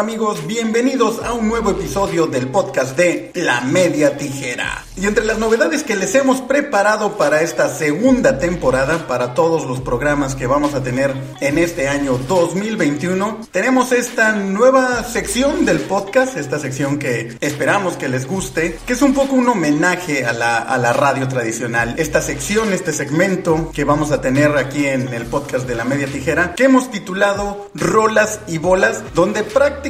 Amigos, bienvenidos a un nuevo episodio del podcast de La Media Tijera. Y entre las novedades que les hemos preparado para esta segunda temporada, para todos los programas que vamos a tener en este año 2021, tenemos esta nueva sección del podcast, esta sección que esperamos que les guste, que es un poco un homenaje a la, a la radio tradicional. Esta sección, este segmento que vamos a tener aquí en el podcast de La Media Tijera, que hemos titulado Rolas y Bolas, donde prácticamente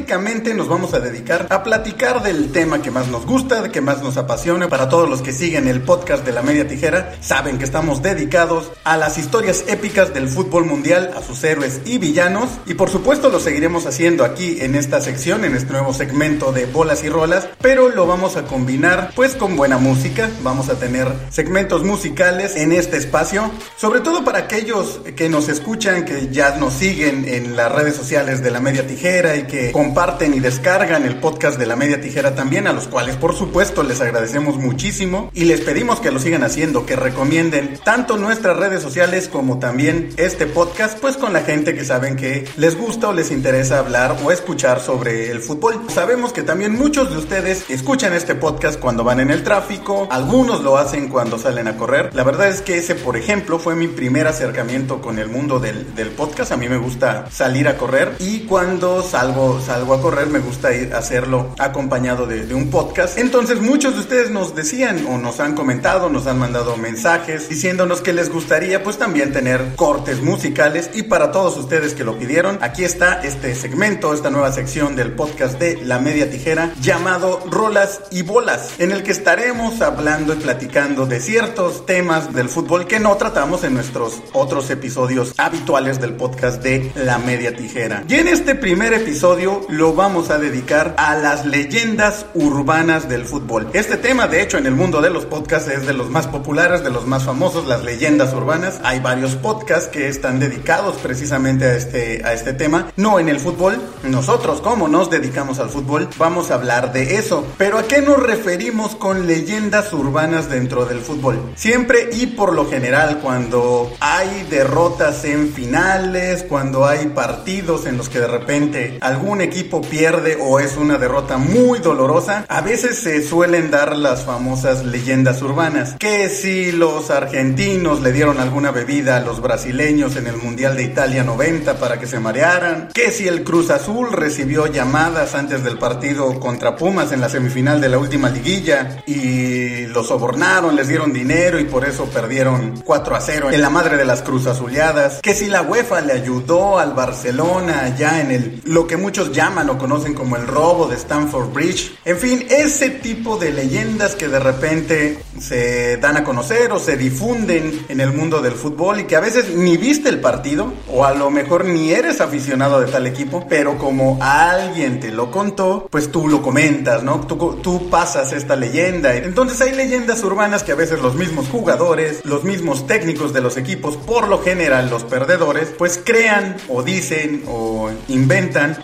nos vamos a dedicar a platicar del tema que más nos gusta, que más nos apasiona para todos los que siguen el podcast de la media tijera saben que estamos dedicados a las historias épicas del fútbol mundial, a sus héroes y villanos. Y por supuesto lo seguiremos haciendo aquí en esta sección, en este nuevo segmento de bolas y rolas, pero lo vamos a combinar pues con buena música. Vamos a tener segmentos musicales en este espacio, sobre todo para aquellos que nos escuchan, que ya nos siguen en las redes sociales de la media tijera y que comparten y descargan el podcast de la media tijera también, a los cuales por supuesto les agradecemos muchísimo y les pedimos que lo sigan haciendo, que recomienden tanto nuestras redes sociales como también este podcast, pues con la gente que saben que les gusta o les interesa hablar o escuchar sobre el fútbol. Sabemos que también muchos de ustedes escuchan este podcast cuando van en el tráfico, algunos lo hacen cuando salen a correr. La verdad es que ese, por ejemplo, fue mi primer acercamiento con el mundo del, del podcast. A mí me gusta salir a correr y cuando salgo, salgo a correr me gusta ir a hacerlo acompañado de, de un podcast. Entonces muchos de ustedes nos decían o nos han comentado, nos han mandado mensajes diciéndonos que les gustaría pues también tener cortes musicales y para todos ustedes que lo pidieron, aquí está este segmento, esta nueva sección del podcast de La Media Tijera llamado Rolas y Bolas, en el que estaremos hablando y platicando de ciertos temas del fútbol que no tratamos en nuestros otros episodios habituales del podcast de La Media Tijera. Y en este primer episodio lo vamos a dedicar a las leyendas urbanas del fútbol. Este tema de hecho en el mundo de los podcasts es de los más populares, de los más famosos, las leyendas urbanas. Hay varios podcasts que están dedicados precisamente a este, a este tema. No en el fútbol. Nosotros, como nos dedicamos al fútbol, vamos a hablar de eso. Pero ¿a qué nos referimos con leyendas urbanas dentro del fútbol? Siempre y por lo general cuando hay derrotas en finales, cuando hay partidos en los que de repente algún equipo pierde o es una derrota muy dolorosa, a veces se suelen dar las famosas leyendas urbanas. Que si los argentinos le dieron alguna bebida a los brasileños en el Mundial de Italia 90 para que se marearan. Que si el Cruz Azul recibió llamadas antes del partido contra Pumas en la semifinal de la última liguilla y los sobornaron, les dieron dinero y por eso perdieron 4 a 0 en la madre de las Cruz Azuleadas. Que si la UEFA le ayudó al Barcelona allá en el lo que muchos llaman o conocen como el robo de Stamford Bridge. En fin, ese tipo de leyendas que de repente se dan a conocer o se difunden en el mundo del fútbol y que a veces ni viste el partido o a lo mejor ni eres aficionado de tal equipo, pero como alguien te lo contó, pues tú lo comentas, ¿no? Tú, tú pasas esta leyenda. Entonces hay leyendas urbanas que a veces los mismos jugadores, los mismos técnicos de los equipos, por lo general los perdedores, pues crean o dicen o inventan.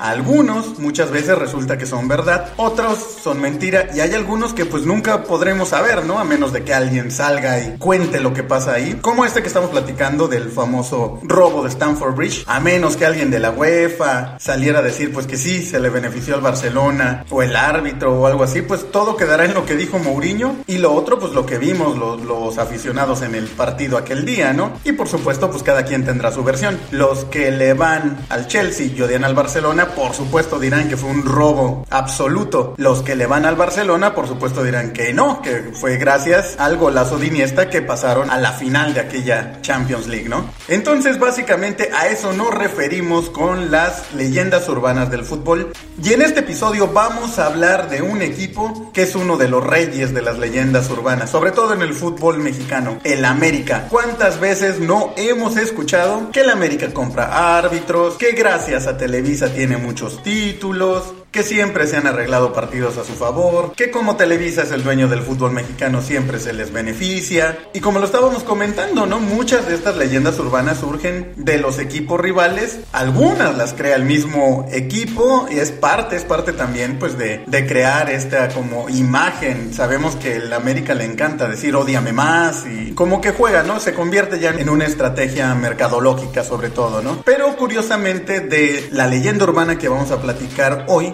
Algunos muchas veces resulta que son verdad, otros son mentira y hay algunos que pues nunca podremos saber, ¿no? A menos de que alguien salga y cuente lo que pasa ahí. Como este que estamos platicando del famoso robo de Stanford Bridge. A menos que alguien de la UEFA saliera a decir, pues que sí, se le benefició al Barcelona o el árbitro o algo así, pues todo quedará en lo que dijo Mourinho. Y lo otro, pues lo que vimos los, los aficionados en el partido aquel día, ¿no? Y por supuesto, pues cada quien tendrá su versión. Los que le van al Chelsea y odian al Barcelona, por supuesto dirán que fue un robo absoluto. Los que le van al Barcelona, por supuesto dirán que no, que fue gracias al golazo de Iniesta que pasaron a la final de aquella Champions League, ¿no? Entonces, básicamente a eso nos referimos con las leyendas urbanas del fútbol. Y en este episodio vamos a hablar de un equipo que es uno de los reyes de las leyendas urbanas, sobre todo en el fútbol mexicano, el América. ¿Cuántas veces no hemos escuchado que el América compra árbitros, que gracias a Televisa tiene muchos títulos, que siempre se han arreglado partidos a su favor, que como Televisa es el dueño del fútbol mexicano siempre se les beneficia. Y como lo estábamos comentando, ¿no? Muchas de estas leyendas urbanas surgen de los equipos rivales, algunas las crea el mismo equipo y es parte, es parte también pues de, de crear esta como imagen. Sabemos que el América le encanta decir odiame más y como que juega, ¿no? Se convierte ya en una estrategia mercadológica sobre todo, ¿no? Pero curiosamente de la leyenda urbana que vamos a platicar hoy,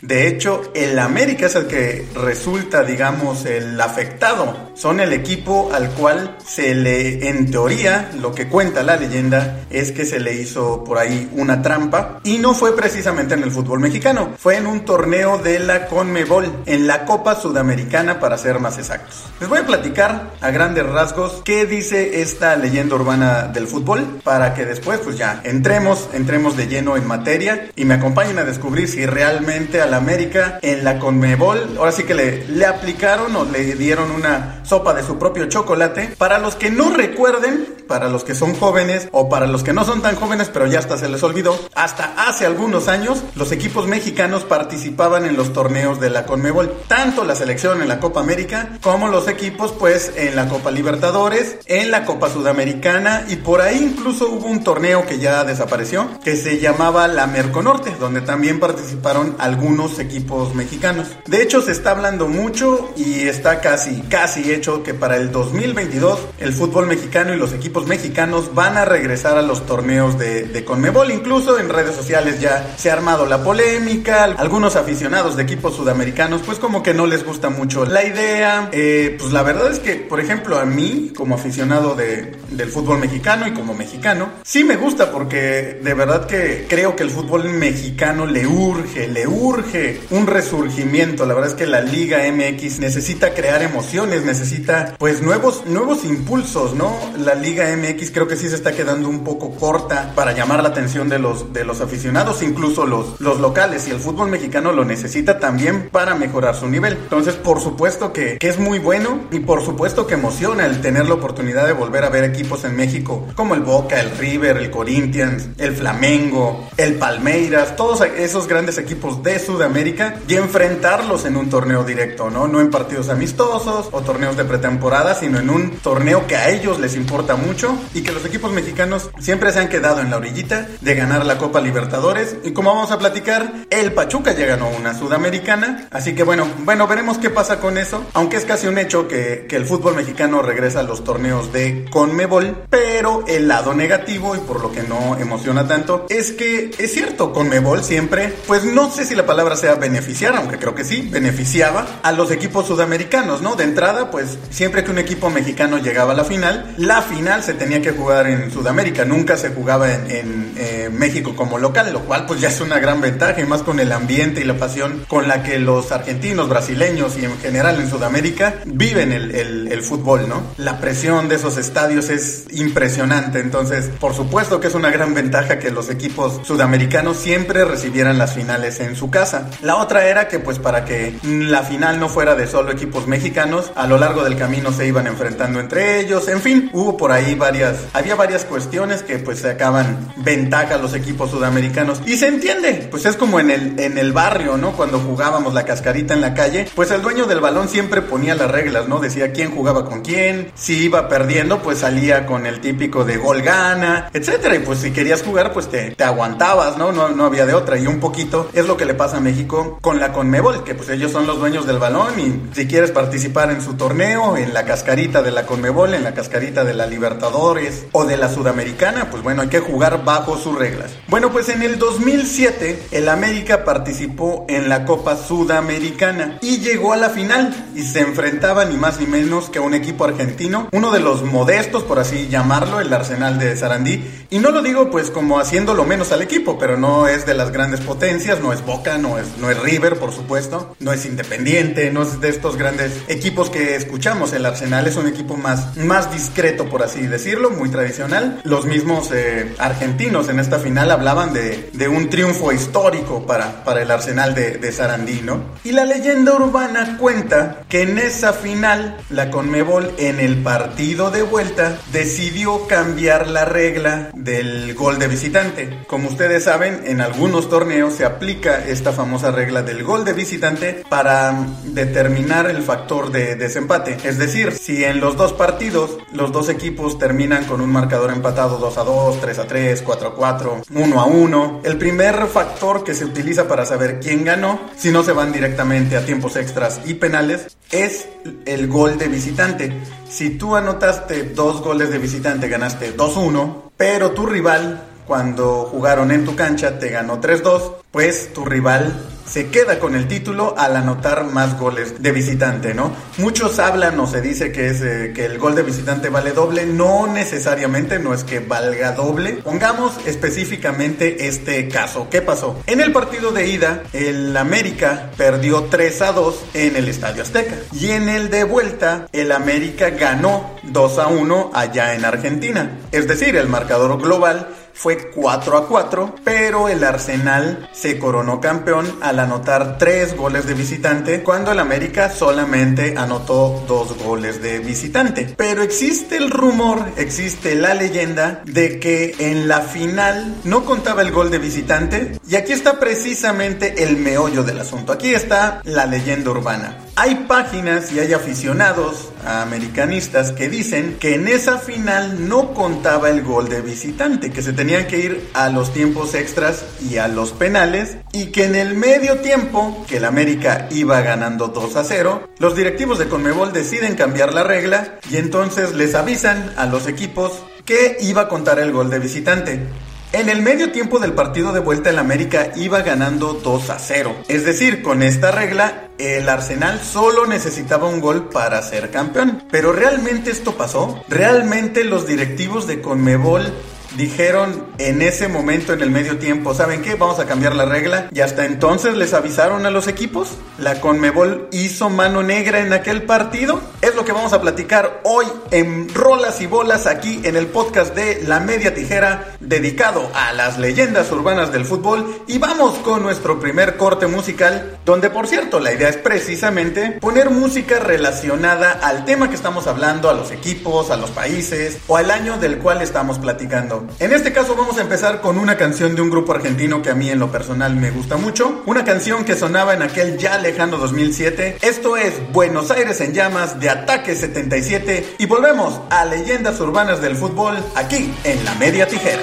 de hecho, el América es el que resulta, digamos, el afectado. Son el equipo al cual se le, en teoría, lo que cuenta la leyenda es que se le hizo por ahí una trampa y no fue precisamente en el fútbol mexicano, fue en un torneo de la Conmebol, en la Copa Sudamericana para ser más exactos. Les voy a platicar a grandes rasgos qué dice esta leyenda urbana del fútbol para que después pues ya entremos, entremos de lleno en materia y me acompañen a descubrir si realmente América en la Conmebol. Ahora sí que le, aplicaron o le dieron una sopa de su propio chocolate. Para los que no recuerden, para los que son jóvenes o para los que no son tan jóvenes, pero ya hasta se les olvidó, hasta hace algunos años los equipos mexicanos participaban en los torneos de la Conmebol. Tanto la selección en la Copa América como los equipos pues en la Copa Libertadores, en la Copa Sudamericana y por ahí incluso hubo un torneo que ya desapareció que se llamaba la Merconorte, donde también participaron algunos equipos mexicanos. De hecho, se está hablando mucho y está casi, casi hecho que para el 2022 el fútbol mexicano y los equipos mexicanos van a regresar a los torneos de, de Conmebol. Incluso en redes sociales ya se ha armado la polémica. Algunos aficionados de equipos sudamericanos, pues como que no les gusta mucho la idea. Eh, pues la verdad es que, por ejemplo, a mí, como aficionado de, del fútbol mexicano y como mexicano, sí me gusta porque de verdad que creo que el fútbol mexicano le urge, le urge un resurgimiento. La verdad es que la Liga MX necesita crear emociones, necesita pues nuevos, nuevos impulsos, ¿no? La Liga MX creo que sí se está quedando un poco corta para llamar la atención de los, de los aficionados, incluso los, los locales. Y el fútbol mexicano lo necesita también para mejorar su nivel. Entonces, por supuesto que, que es muy bueno y por supuesto que emociona el tener la oportunidad de volver a ver equipos en México como el Boca, el River, el Corinthians, el Flamengo, el Palmeiras, todos esos grandes equipos de su América y enfrentarlos en un torneo directo, ¿no? No en partidos amistosos o torneos de pretemporada, sino en un torneo que a ellos les importa mucho y que los equipos mexicanos siempre se han quedado en la orillita de ganar la Copa Libertadores. Y como vamos a platicar, el Pachuca ya ganó una sudamericana, así que bueno, bueno, veremos qué pasa con eso, aunque es casi un hecho que, que el fútbol mexicano regresa a los torneos de Conmebol, pero el lado negativo y por lo que no emociona tanto es que es cierto, Conmebol siempre, pues no sé si la palabra sea beneficiar, aunque creo que sí, beneficiaba a los equipos sudamericanos, ¿no? De entrada, pues siempre que un equipo mexicano llegaba a la final, la final se tenía que jugar en Sudamérica, nunca se jugaba en, eh, México como local, lo cual pues ya es una gran ventaja y más con el ambiente y la pasión con la que los argentinos, brasileños y en general en Sudamérica viven el, el fútbol, ¿no? La presión de esos estadios es impresionante, entonces por supuesto que es una gran ventaja que los equipos sudamericanos siempre recibieran las finales en su casa. La otra era que pues para que la final no fuera de solo equipos mexicanos, a lo largo del camino se iban enfrentando entre ellos, en fin, hubo por ahí varias, había varias cuestiones que pues se acaban ventaja a los equipos sudamericanos y se entiende, pues es como en el, en el barrio, ¿no? Cuando jugábamos la cascarita en la calle, pues el dueño del balón siempre ponía las reglas, ¿no? Decía quién jugaba con quién, si iba perdiendo pues salía con el típico de gol gana, etcétera, y pues si querías jugar pues te, te aguantabas, ¿no? ¿no? No había de otra y un poquito es lo que le pasa a México con la Conmebol, que pues ellos son los dueños del balón y si quieres participar en su torneo, en la cascarita de la Conmebol, en la cascarita de la Libertadores o de la Sudamericana, pues bueno, hay que jugar bajo sus reglas. Bueno, pues en el 2007 el América participó en la Copa Sudamericana y llegó a la final y se enfrentaba ni más ni menos que a un equipo argentino, uno de los modestos, por así llamarlo, el Arsenal de Sarandí. Y no lo digo pues como haciéndolo menos al equipo, pero no es de las grandes potencias, no es Boca, no es, no es River, por supuesto, no es Independiente, no es de estos grandes equipos que escuchamos. El Arsenal es un equipo más, más discreto, por así decirlo, muy tradicional. Los mismos eh, argentinos en esta final hablaban de, de, un triunfo histórico para, para el Arsenal de, de ¿no? Y la leyenda urbana cuenta que en esa final la Conmebol en el partido de vuelta decidió cambiar la regla del gol de visitante. Como ustedes saben, en algunos torneos se aplica esta famosa regla del gol de visitante para determinar el factor de desempate. Es decir, si en los dos partidos los dos equipos terminan con un marcador empatado 2 a 2, 3 a 3, 4 a 4, 1 a 1, el primer factor que se utiliza para saber quién ganó, si no se van directamente a tiempos extras y penales, es el gol de visitante. Si tú anotaste dos goles de visitante, ganaste 2-1, pero tu rival cuando jugaron en tu cancha te ganó 3-2, pues tu rival se queda con el título al anotar más goles de visitante, ¿no? Muchos hablan o se dice que, es, eh, que el gol de visitante vale doble, no necesariamente, no es que valga doble. Pongamos específicamente este caso. ¿Qué pasó? En el partido de ida, el América perdió 3 a 2 en el Estadio Azteca. Y en el de vuelta, el América ganó 2 a 1 allá en Argentina. Es decir, el marcador global fue 4 a 4, pero el Arsenal se coronó campeón al anotar 3 goles de visitante, cuando el América solamente anotó 2 goles de visitante. Pero existe el rumor, existe la leyenda de que en la final no contaba el gol de visitante, y aquí está precisamente el meollo del asunto. Aquí está la leyenda urbana. Hay páginas y hay aficionados americanistas que dicen que en esa final no contaba el gol de visitante, que se tenían que ir a los tiempos extras y a los penales y que en el medio tiempo, que el América iba ganando 2 a 0, los directivos de Conmebol deciden cambiar la regla y entonces les avisan a los equipos que iba a contar el gol de visitante. En el medio tiempo del partido de vuelta el América iba ganando 2 a 0. Es decir, con esta regla el Arsenal solo necesitaba un gol para ser campeón. Pero ¿realmente esto pasó? ¿Realmente los directivos de Conmebol dijeron en ese momento en el medio tiempo, ¿saben qué? Vamos a cambiar la regla. Y hasta entonces les avisaron a los equipos. La Conmebol hizo mano negra en aquel partido. Es lo que vamos a platicar hoy en Rolas y Bolas aquí en el podcast de La Media Tijera dedicado a las leyendas urbanas del fútbol. Y vamos con nuestro primer corte musical, donde por cierto la idea es precisamente poner música relacionada al tema que estamos hablando, a los equipos, a los países o al año del cual estamos platicando. En este caso vamos a empezar con una canción de un grupo argentino que a mí en lo personal me gusta mucho. Una canción que sonaba en aquel ya lejano 2007. Esto es Buenos Aires en llamas de Ataque 77 y volvemos a leyendas urbanas del fútbol aquí en la media tijera.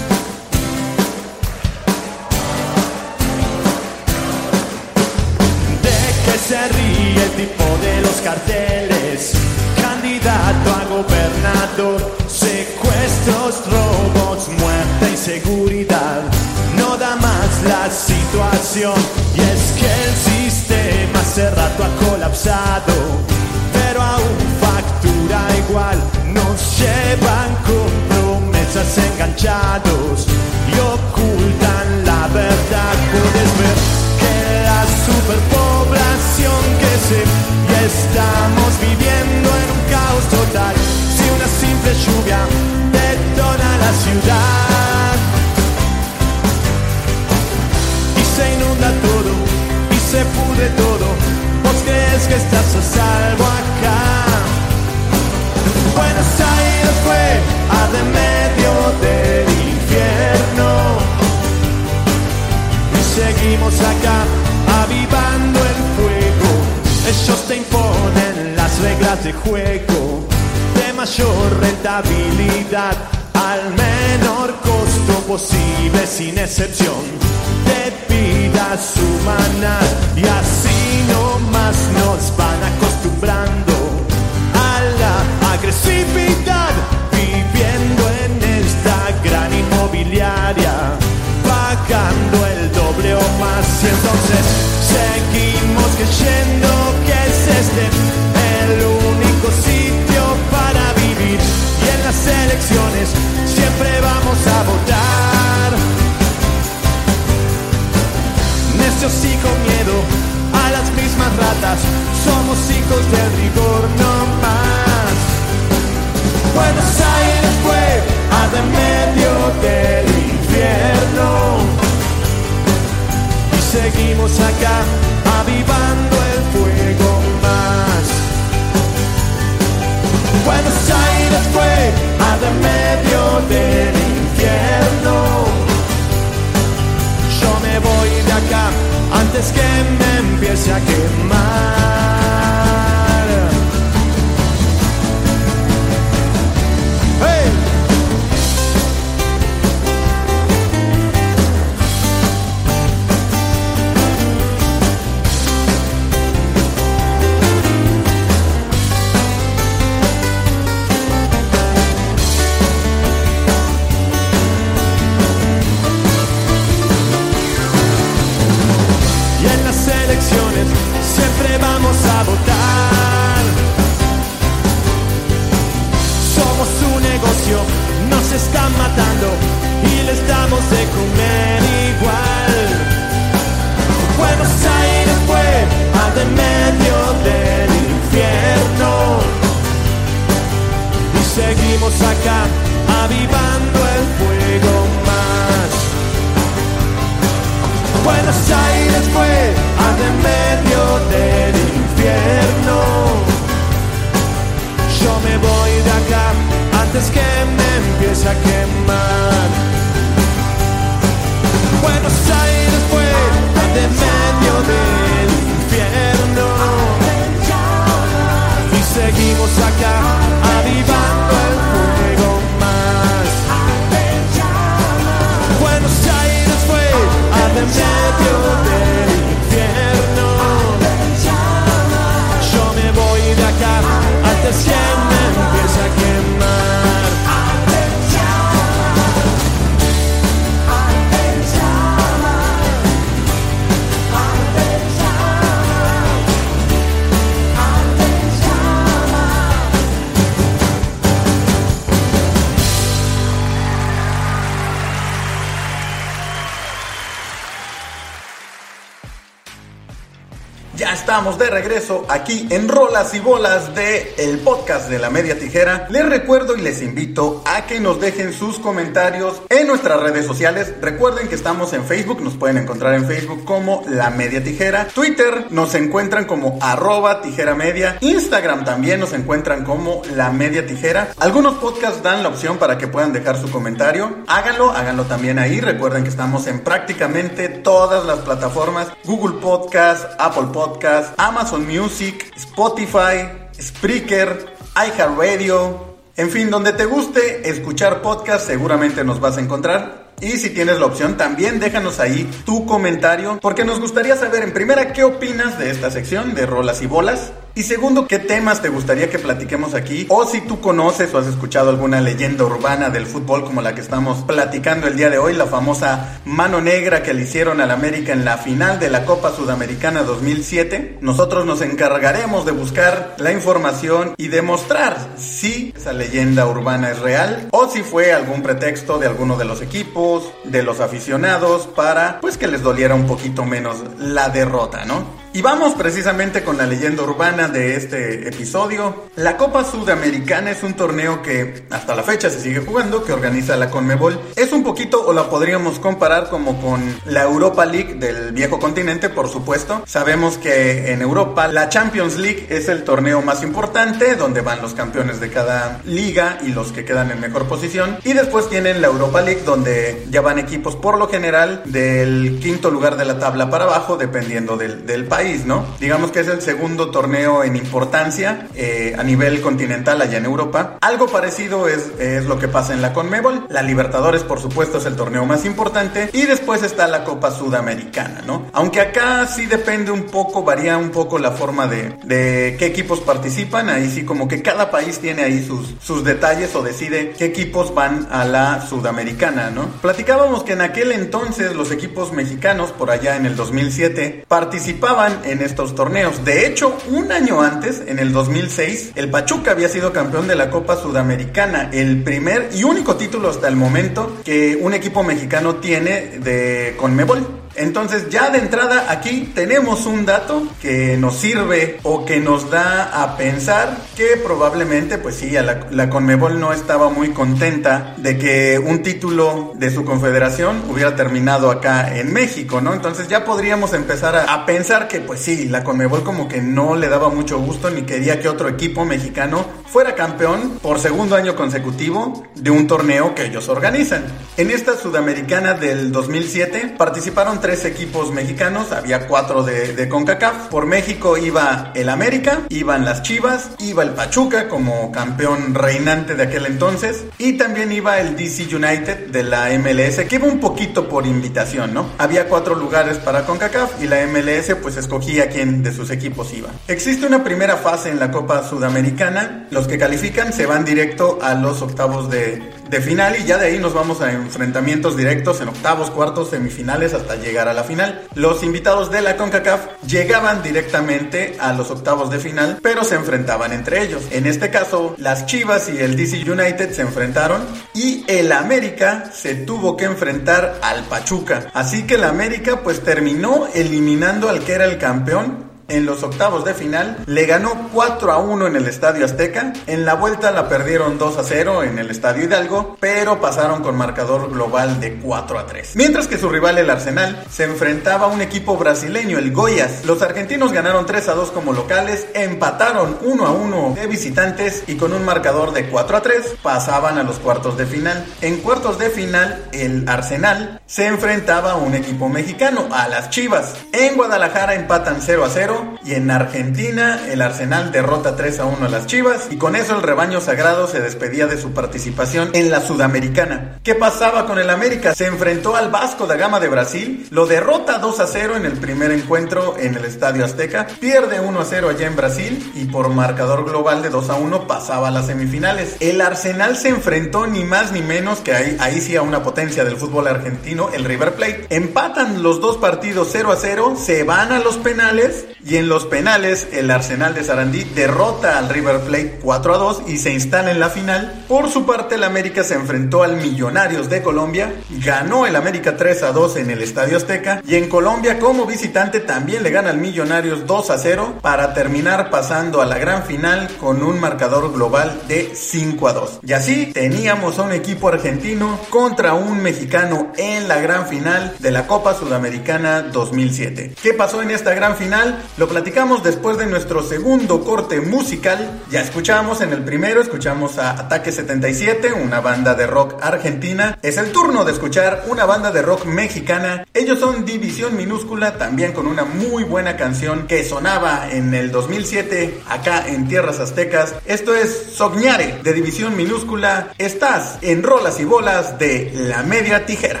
Estamos de regreso aquí en Rolas y Bolas de el podcast de la Media Tijera. Les recuerdo y les invito a que nos dejen sus comentarios en nuestras redes sociales. Recuerden que estamos en Facebook, nos pueden encontrar en Facebook como La Media Tijera. Twitter nos encuentran como arroba tijera media. Instagram también nos encuentran como La Media Tijera. Algunos podcasts dan la opción para que puedan dejar su comentario. Háganlo, háganlo también ahí. Recuerden que estamos en prácticamente todas las plataformas. Google Podcast, Apple Podcast, Amazon Music, Spotify, Spreaker, iHeartRadio. En fin, donde te guste escuchar podcast, seguramente nos vas a encontrar. Y si tienes la opción, también déjanos ahí tu comentario, porque nos gustaría saber en primera qué opinas de esta sección de rolas y bolas. Y segundo, ¿qué temas te gustaría que platiquemos aquí? O si tú conoces o has escuchado alguna leyenda urbana del fútbol como la que estamos platicando el día de hoy, la famosa mano negra que le hicieron al América en la final de la Copa Sudamericana 2007. Nosotros nos encargaremos de buscar la información y demostrar si esa leyenda urbana es real o si fue algún pretexto de alguno de los equipos, de los aficionados para pues que les doliera un poquito menos la derrota, ¿no? Y vamos precisamente con la leyenda urbana de este episodio. La Copa Sudamericana es un torneo que hasta la fecha se sigue jugando, que organiza la Conmebol. Es un poquito, o la podríamos comparar como con la Europa League del viejo continente, por supuesto. Sabemos que en Europa la Champions League es el torneo más importante, donde van los campeones de cada liga y los que quedan en mejor posición. Y después tienen la Europa League, donde ya van equipos por lo general del quinto lugar de la tabla para abajo, dependiendo del, del país. ¿No? Digamos que es el segundo torneo en importancia eh, a nivel continental allá en Europa. Algo parecido es, es, lo que pasa en la Conmebol. La Libertadores, por supuesto, es el torneo más importante. Y después está la Copa Sudamericana, ¿no? Aunque acá sí depende un poco, varía un poco la forma de, de qué equipos participan. Ahí sí como que cada país tiene ahí sus, sus detalles o decide qué equipos van a la Sudamericana, ¿no? Platicábamos que en aquel entonces los equipos mexicanos, por allá en el 2007, participaban en estos torneos. De hecho, un año antes, en el 2006, el Pachuca había sido campeón de la Copa Sudamericana, el primer y único título hasta el momento que un equipo mexicano tiene de Conmebol. Entonces ya de entrada aquí tenemos un dato que nos sirve o que nos da a pensar que probablemente pues sí, la, la Conmebol no estaba muy contenta de que un título de su confederación hubiera terminado acá en México, ¿no? Entonces ya podríamos empezar a, a pensar que pues sí, la Conmebol como que no le daba mucho gusto ni quería que otro equipo mexicano fuera campeón por segundo año consecutivo de un torneo que ellos organizan. En esta sudamericana del 2007 participaron tres equipos mexicanos, había cuatro de, CONCACAF. Por México iba el América, iban las Chivas, iba el Pachuca como campeón reinante de aquel entonces y también iba el DC United de la MLS que iba un poquito por invitación, ¿no? Había cuatro lugares para CONCACAF y la MLS pues escogía quién de sus equipos iba. Existe una primera fase en la Copa Sudamericana, los que califican se van directo a los octavos de, de final y ya de ahí nos vamos a enfrentamientos directos en octavos, cuartos, semifinales hasta llegar a la final. Los invitados de la CONCACAF llegaban directamente a los octavos de final, pero se enfrentaban entre ellos. En este caso, las Chivas y el DC United se enfrentaron y el América se tuvo que enfrentar al Pachuca. Así que el América pues terminó eliminando al que era el campeón en los octavos de final, le ganó 4 a 1 en el Estadio Azteca, en la vuelta la perdieron 2 a 0 en el Estadio Hidalgo, pero pasaron con marcador global de 4 a 3. Mientras que su rival el Arsenal se enfrentaba a un equipo brasileño, el Goiás. Los argentinos ganaron 3 a 2 como locales, empataron 1 a 1 de visitantes y con un marcador de 4 a 3 pasaban a los cuartos de final. En cuartos de final, el Arsenal se enfrentaba a un equipo mexicano, a las Chivas. En Guadalajara empatan 0 a 0 y en Argentina el Arsenal derrota 3 a 1 a las Chivas y con eso el rebaño sagrado se despedía de su participación en la Sudamericana. ¿Qué pasaba con el América? Se enfrentó al Vasco da Gama de Brasil, lo derrota 2 a 0 en el primer encuentro en el Estadio Azteca, pierde 1 a 0 allá en Brasil y por marcador global de 2 a 1 pasaba a las semifinales. El Arsenal se enfrentó ni más ni menos que ahí, ahí sí a una potencia del fútbol argentino, el River Plate. Empatan los dos partidos 0 a 0, se van a los penales y en los penales, el Arsenal de Sarandí derrota al River Plate 4 a 2 y se instala en la final. Por su parte, el América se enfrentó al Millonarios de Colombia, ganó el América 3 a 2 en el Estadio Azteca y en Colombia como visitante también le gana al Millonarios 2 a 0 para terminar pasando a la gran final con un marcador global de 5 a 2. Y así teníamos a un equipo argentino contra un mexicano en la gran final de la Copa Sudamericana 2007. ¿Qué pasó en esta gran final? Lo platicamos después de nuestro segundo corte musical. Ya escuchamos en el primero, escuchamos a Ataque 77, una banda de rock argentina. Es el turno de escuchar una banda de rock mexicana. Ellos son División Minúscula, también con una muy buena canción que sonaba en el 2007 acá en Tierras Aztecas. Esto es Sognare de División Minúscula. Estás en Rolas y Bolas de La Media Tijera.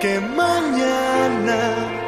que mañana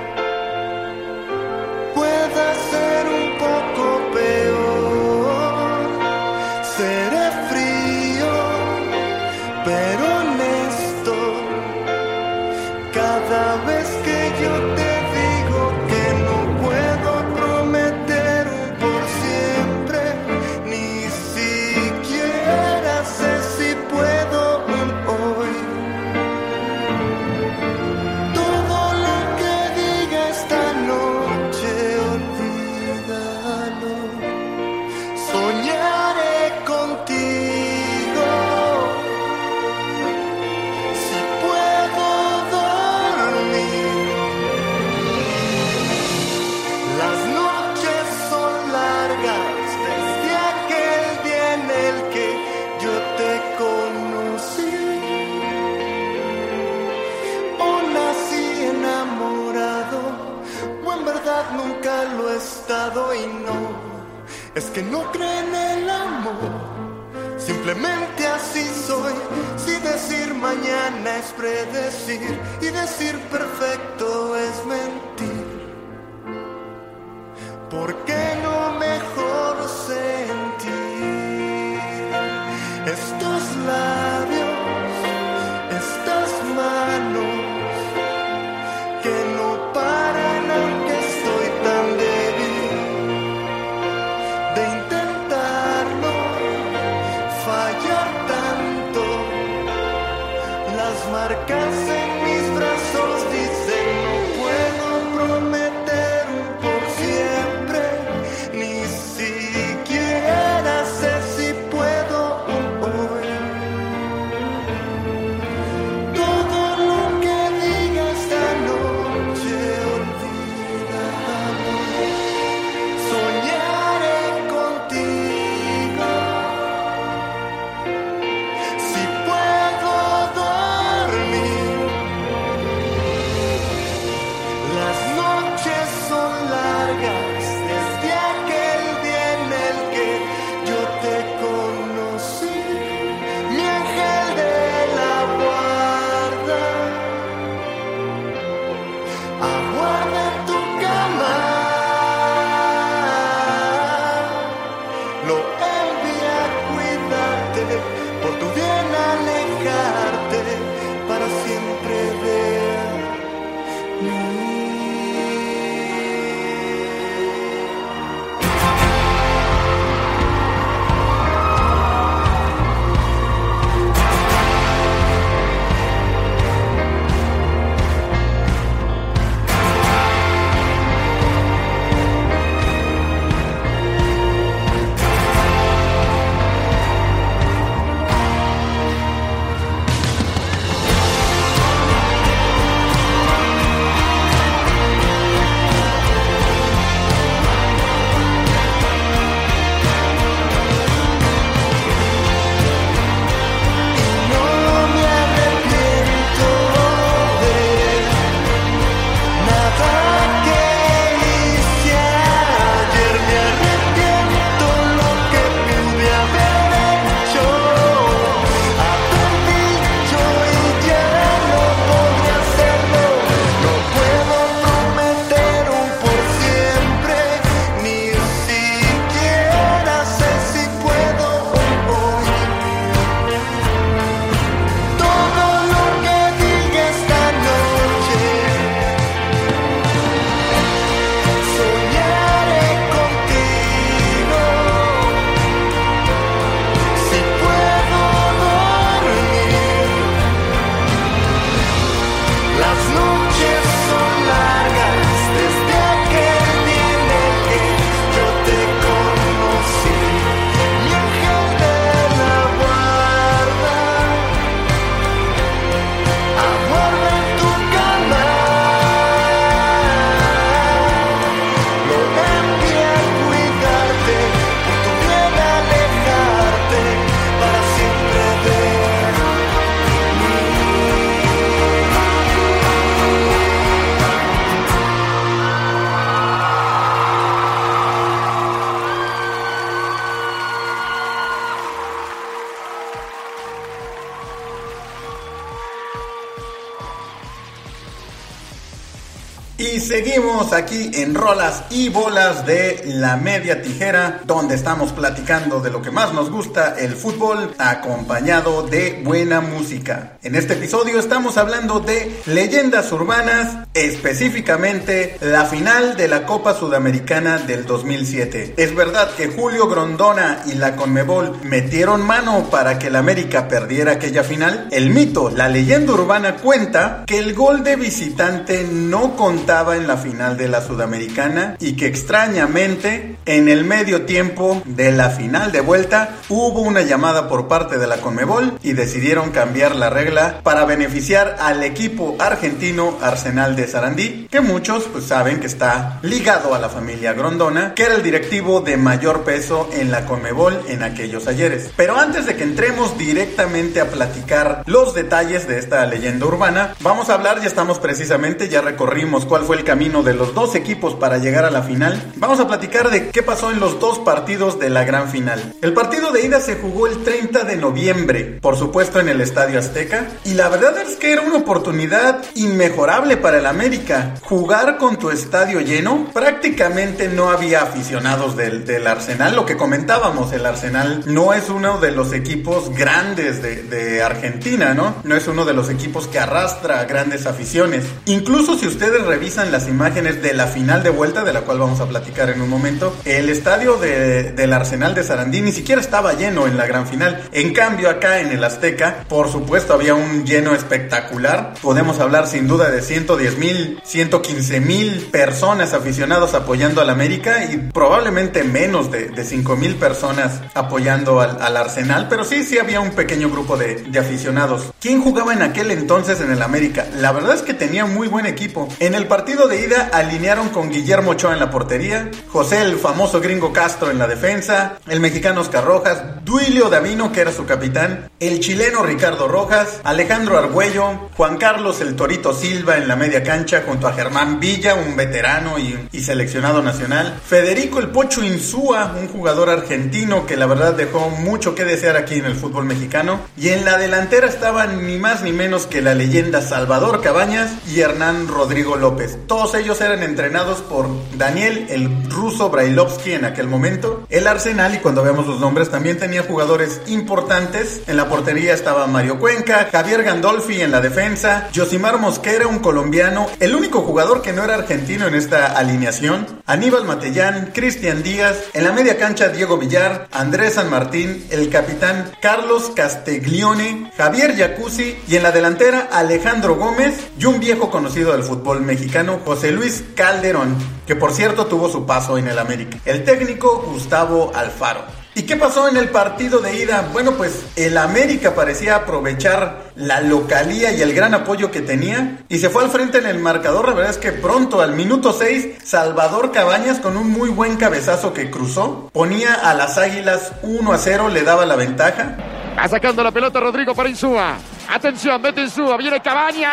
seguimos aquí en Rolas y Bolas de la Media Tijera, donde estamos platicando de lo que más nos gusta, el fútbol, acompañado de buena música. En este episodio estamos hablando de leyendas urbanas, específicamente la final de la Copa Sudamericana del 2007. Es verdad que Julio Grondona y la Conmebol metieron mano para que el América perdiera aquella final. El mito, la leyenda urbana cuenta que el gol de visitante no contaba en la final de la Sudamericana y que extrañamente en el medio tiempo de la final de vuelta hubo una llamada por parte de la Conmebol y decidieron cambiar la regla para beneficiar al equipo argentino Arsenal de Sarandí, que muchos pues saben que está ligado a la familia Grondona, que era el directivo de mayor peso en la Conmebol en aquellos ayeres. Pero antes de que entremos directamente a platicar los detalles de esta leyenda urbana, vamos a hablar, ya estamos precisamente, ya recorrimos cuál cuál fue el camino de los dos equipos para llegar a la final, vamos a platicar de qué pasó en los dos partidos de la gran final. El partido de ida se jugó el 30 de noviembre, por supuesto en el Estadio Azteca, y la verdad es que era una oportunidad inmejorable para el América. Jugar con tu estadio lleno, prácticamente no había aficionados del, del Arsenal, lo que comentábamos, el Arsenal no es uno de los equipos grandes de, de Argentina, ¿no? No es uno de los equipos que arrastra grandes aficiones. Incluso si ustedes revisan las imágenes de la final de vuelta, de la cual vamos a platicar en un momento, el estadio de, del Arsenal de Sarandí ni siquiera estaba lleno en la gran final. En cambio, acá en el Azteca, por supuesto, había un lleno espectacular. Podemos hablar sin duda de 110 mil, 115 mil personas aficionados apoyando al América y probablemente menos de, de 5 mil personas apoyando al, al, Arsenal, pero sí, sí había un pequeño grupo de aficionados. ¿Quién jugaba en aquel entonces en el América? La verdad es que tenía muy buen equipo. En el partido de alinearon con Guillermo Ochoa en la portería, José el famoso gringo Castro en la defensa, el mexicano Oscar Rojas, Duilio Davino que era su capitán, el chileno Ricardo Rojas, Alejandro Argüello, Juan Carlos el Torito Silva en la media cancha junto a Germán Villa, un veterano y, y seleccionado nacional, Federico el Pocho Insúa, un jugador argentino que la verdad dejó mucho que desear aquí en el fútbol mexicano, y en la delantera estaban ni más ni menos que la leyenda Salvador Cabañas y Hernán Rodrigo López. Todos ellos eran entrenados por Daniel el ruso Brailovsky en aquel momento. El Arsenal, y cuando vemos los nombres, también tenía jugadores importantes. En la portería estaba Mario Cuenca, Javier Gandolfi en la defensa, Josimar Mosquera, un colombiano, el único jugador que no era argentino en esta alineación, Aníbal Matellán, Cristian Díaz, en la media cancha Diego Villar, Andrés San Martín, el capitán Carlos Castiglione, Javier Jacuzzi y en la delantera Alejandro Gómez y un viejo conocido del fútbol mexicano, José Luis Calderón, que por cierto tuvo su paso en el América. El técnico Gustavo Alfaro. ¿Y qué pasó en el partido de ida? Bueno, pues el América parecía aprovechar la localía y el gran apoyo que tenía y se fue al frente en el marcador. La verdad es que pronto, al minuto 6, Salvador Cabañas con un muy buen cabezazo que cruzó, ponía a las Águilas 1 a 0, le daba la ventaja. Va sacando la pelota Rodrigo para Insúa. Atención, mete Insúa, viene Cabañas.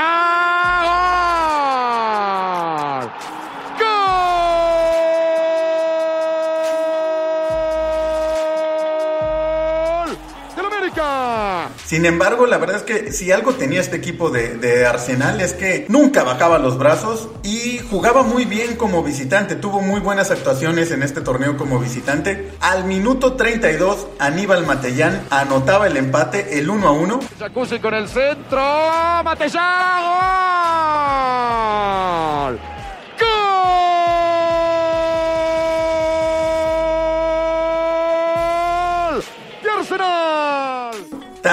¡Gol! Sin embargo, la verdad es que si algo tenía este equipo de, Arsenal es que nunca bajaba los brazos y jugaba muy bien como visitante. Tuvo muy buenas actuaciones en este torneo como visitante. Al minuto 32, Aníbal Matellán anotaba el empate, el 1 a 1. Jacuzzi con el centro. Matellán. ¡Gol!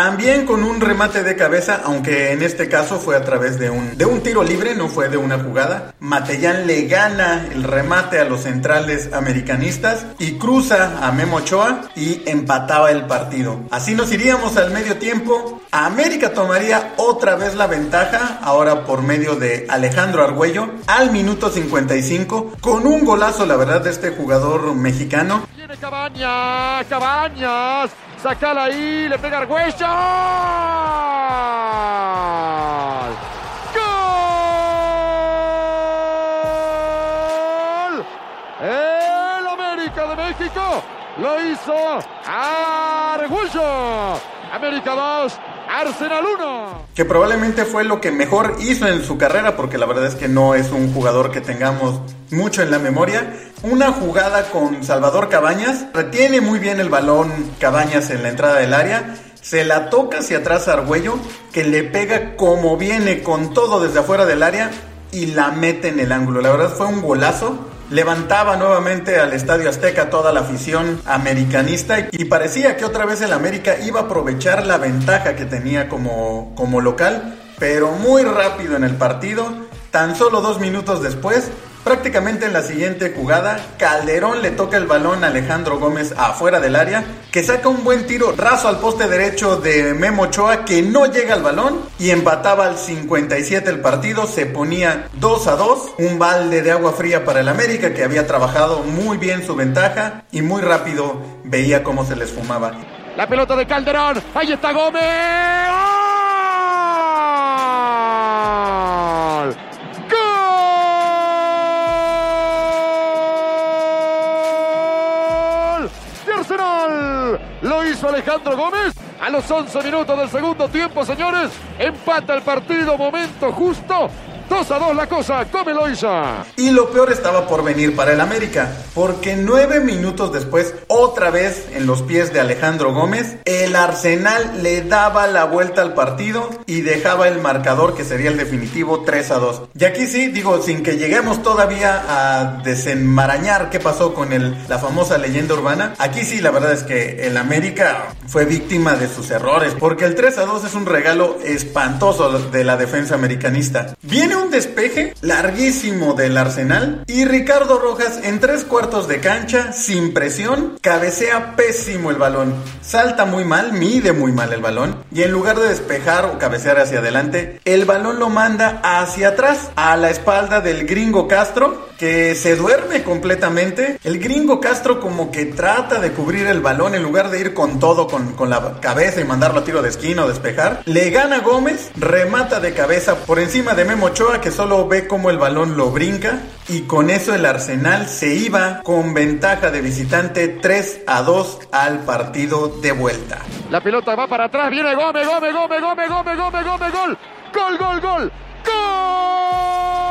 También con un remate de cabeza, aunque en este caso fue a través de un, de un tiro libre, no fue de una jugada. Matellán le gana el remate a los centrales americanistas y cruza a Memo Ochoa y empataba el partido. Así nos iríamos al medio tiempo. América tomaría otra vez la ventaja, ahora por medio de Alejandro Argüello, al minuto 55, con un golazo, la verdad, de este jugador mexicano. Cabañas, Cabañas. Sacala ahí, le pega Argüello. ¡Gol! El América de México lo hizo Argüello. América 2, Arsenal 1. Que probablemente fue lo que mejor hizo en su carrera, porque la verdad es que no es un jugador que tengamos mucho en la memoria. Una jugada con Salvador Cabañas, retiene muy bien el balón Cabañas en la entrada del área. Se la toca hacia atrás a Argüello, que le pega como viene con todo desde afuera del área y la mete en el ángulo. La verdad fue un golazo levantaba nuevamente al Estadio Azteca toda la afición americanista y parecía que otra vez el América iba a aprovechar la ventaja que tenía como, como local, pero muy rápido en el partido, tan solo dos minutos después, prácticamente en la siguiente jugada, Calderón le toca el balón a Alejandro Gómez afuera del área, que saca un buen tiro raso al poste derecho de Memo Ochoa, que no llega al balón y empataba al 57 el partido, se ponía 2 a 2, un balde de agua fría para el América que había trabajado muy bien su ventaja y muy rápido veía cómo se les fumaba. La pelota de Calderón, ahí está Gómez. ¡Gol! Alejandro Gómez. A los 11 minutos del segundo tiempo, señores, empata el partido, momento justo 2 a 2 la cosa, come Loiza. Y lo peor estaba por venir para el América, porque nueve minutos después, otra vez en los pies de Alejandro Gómez, el Arsenal le daba la vuelta al partido y dejaba el marcador que sería el definitivo 3 a 2. Y aquí sí, digo, sin que lleguemos todavía a desenmarañar qué pasó con el, la famosa leyenda urbana, aquí sí la verdad es que el América fue víctima de sus errores, porque el 3 a 2 es un regalo espantoso de la defensa americanista. Viene un despeje larguísimo del Arsenal y Ricardo Rojas en tres cuartos de cancha, sin presión, cabecea pésimo el balón. Salta muy mal, mide muy mal el balón y en lugar de despejar o cabecear hacia adelante, el balón lo manda hacia atrás, a la espalda del gringo Castro, que se duerme completamente. El gringo Castro como que trata de cubrir el balón en lugar de ir con todo, con, con la cabeza y mandarlo a tiro de esquina o despejar. Le gana Gómez, remata de cabeza por encima de Memo Ochoa que solo ve cómo el balón lo brinca y con eso el Arsenal se iba con ventaja de visitante 3 a 2 al partido de vuelta. La pelota va para atrás, viene Gómez, Gómez, Gómez, Gómez, Gómez, Gómez, Gómez, gol. Gol, gol, gol. ¡Gol!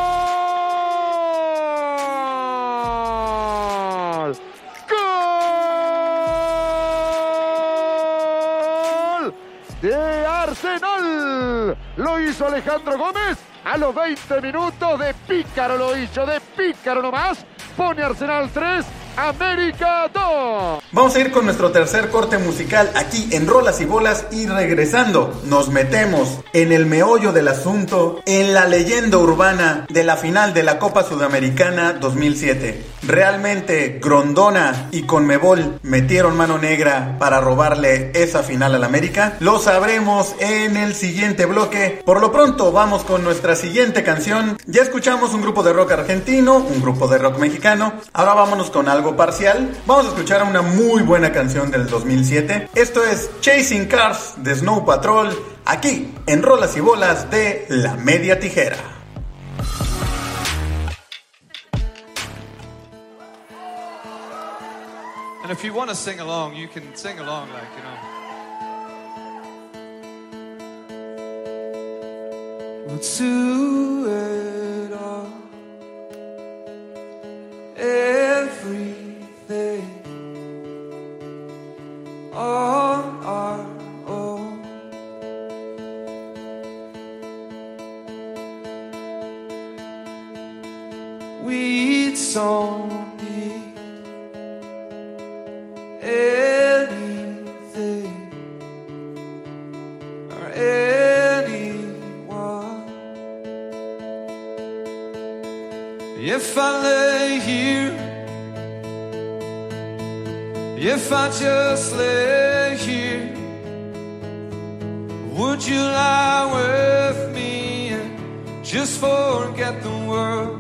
De Arsenal. Lo hizo Alejandro Gómez a los 20 minutos. De pícaro lo hizo, de pícaro nomás. Pone Arsenal 3, América 2. Vamos a ir con nuestro tercer corte musical aquí en Rolas y Bolas y regresando nos metemos en el meollo del asunto, en la leyenda urbana de la final de la Copa Sudamericana 2007. Realmente Grondona y Conmebol metieron mano negra para robarle esa final al América. Lo sabremos en el siguiente bloque. Por lo pronto vamos con nuestra siguiente canción. Ya escuchamos un grupo de rock argentino, un grupo de rock mexicano. Ahora vámonos con algo parcial. Vamos a escuchar una muy buena canción del 2007. Esto es Chasing Cars de Snow Patrol, aquí en Rolas y Bolas de La Media Tijera. And if you want to sing along, you can sing along like, you know. We'll do it all. Everything on our own. We don't need If I lay here, if I just lay here, would you lie with me and just forget the world?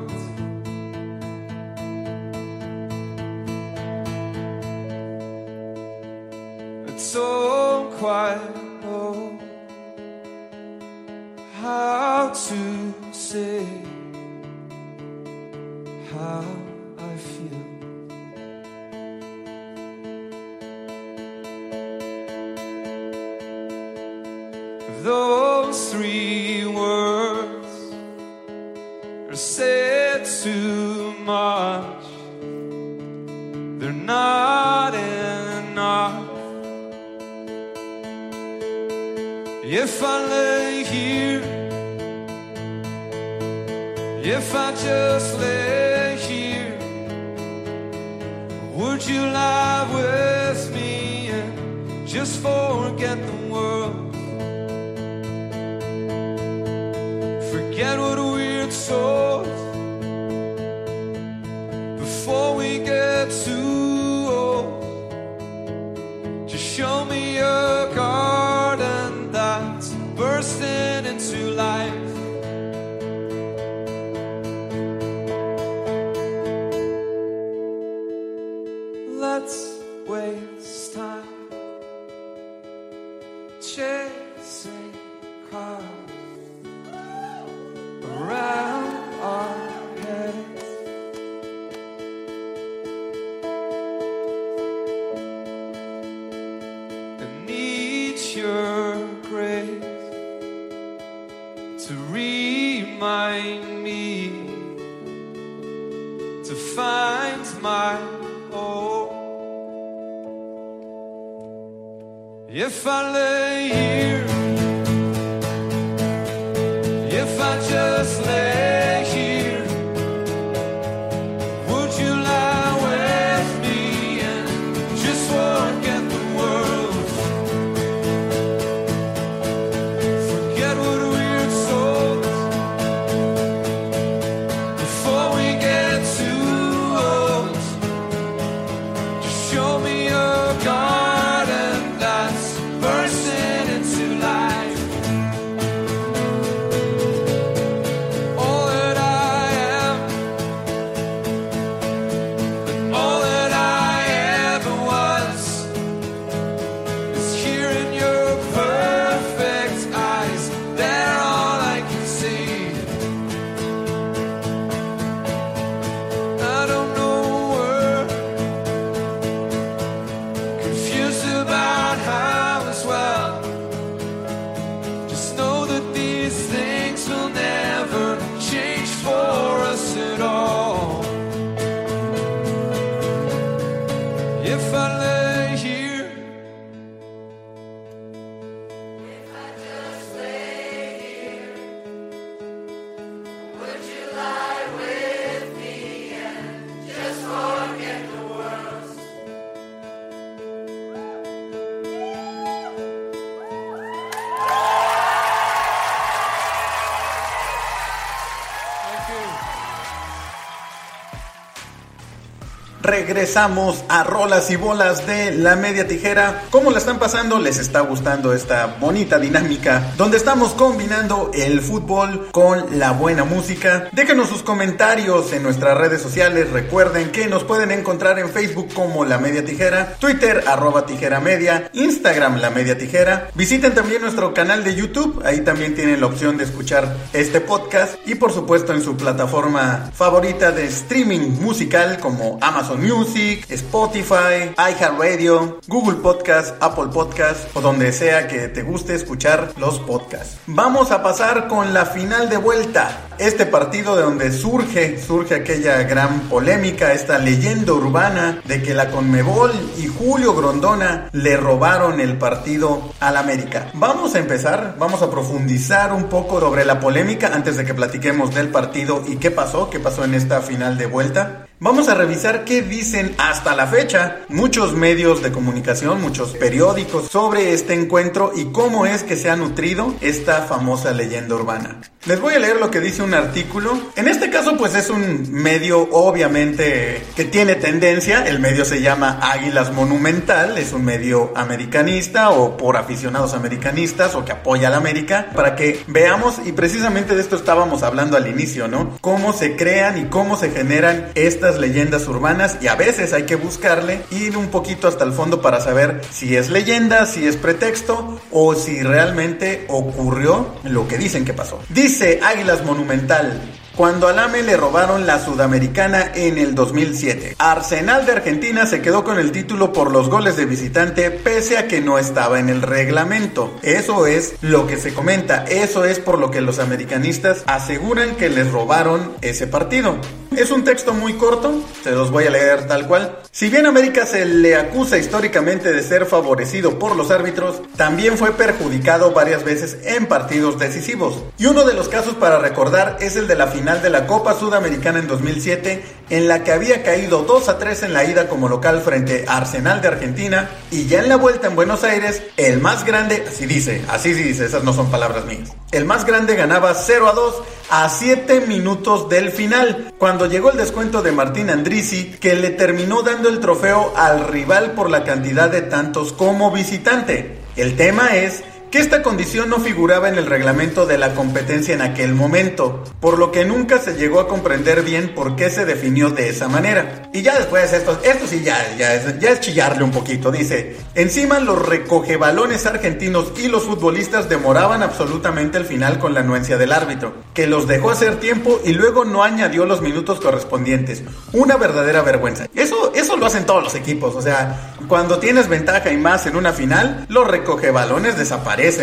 Regresamos a rolas y bolas de la media tijera. ¿Cómo la están pasando? ¿Les está gustando esta bonita dinámica donde estamos combinando el fútbol con la buena música? Déjenos sus comentarios en nuestras redes sociales. Recuerden que nos pueden encontrar en Facebook como La Media Tijera, Twitter arroba tijera media, Instagram La Media Tijera. Visiten también nuestro canal de YouTube. Ahí también tienen la opción de escuchar este podcast y por supuesto en su plataforma favorita de streaming musical como Amazon Music, Spotify, iHeartRadio, Google Podcast, Apple Podcast o donde sea que te guste escuchar los podcasts. Vamos a pasar con la final de vuelta. Este partido de donde surge, surge aquella gran polémica, esta leyenda urbana de que la Conmebol y Julio Grondona le robaron el partido al América. Vamos a empezar, vamos a profundizar un poco sobre la polémica antes de que platiquemos del partido y qué pasó, qué pasó en esta final de vuelta. Vamos a revisar qué dicen hasta la fecha muchos medios de comunicación, muchos periódicos sobre este encuentro y cómo es que se ha nutrido esta famosa leyenda urbana. Les voy a leer lo que dice un artículo. En este caso pues es un medio obviamente que tiene tendencia. El medio se llama Águilas Monumental. Es un medio americanista o por aficionados americanistas o que apoya a la América. Para que veamos y precisamente de esto estábamos hablando al inicio, ¿no? Cómo se crean y cómo se generan estas leyendas urbanas y a veces hay que buscarle, ir un poquito hasta el fondo para saber si es leyenda, si es pretexto o si realmente ocurrió lo que dicen que pasó. Dice Águilas Monumental. Cuando al AME le robaron la Sudamericana en el 2007. Arsenal de Argentina se quedó con el título por los goles de visitante pese a que no estaba en el reglamento. Eso es lo que se comenta, eso es por lo que los americanistas aseguran que les robaron ese partido. Es un texto muy corto, se los voy a leer tal cual. Si bien América se le acusa históricamente de ser favorecido por los árbitros, también fue perjudicado varias veces en partidos decisivos. Y uno de los casos para recordar es el de la final de la Copa Sudamericana en 2007, en la que había caído 2 a 3 en la ida como local frente a Arsenal de Argentina, y ya en la vuelta en Buenos Aires, el más grande, así dice, así dice, esas no son palabras mías, el más grande ganaba 0 a 2 a 7 minutos del final, cuando llegó el descuento de Martín Andrisi, que le terminó dando el trofeo al rival por la cantidad de tantos como visitante. El tema es que esta condición no figuraba en el reglamento de la competencia en aquel momento, por lo que nunca se llegó a comprender bien por qué se definió de esa manera. Y ya después esto, esto sí ya, ya, es, chillarle un poquito, dice, encima los recogebalones argentinos y los futbolistas demoraban absolutamente el final con la anuencia del árbitro, que los dejó hacer tiempo y luego no añadió los minutos correspondientes. Una verdadera vergüenza. Eso, eso lo hacen todos los equipos, o sea, Cuando tienes ventaja y más en una final, los recoge balones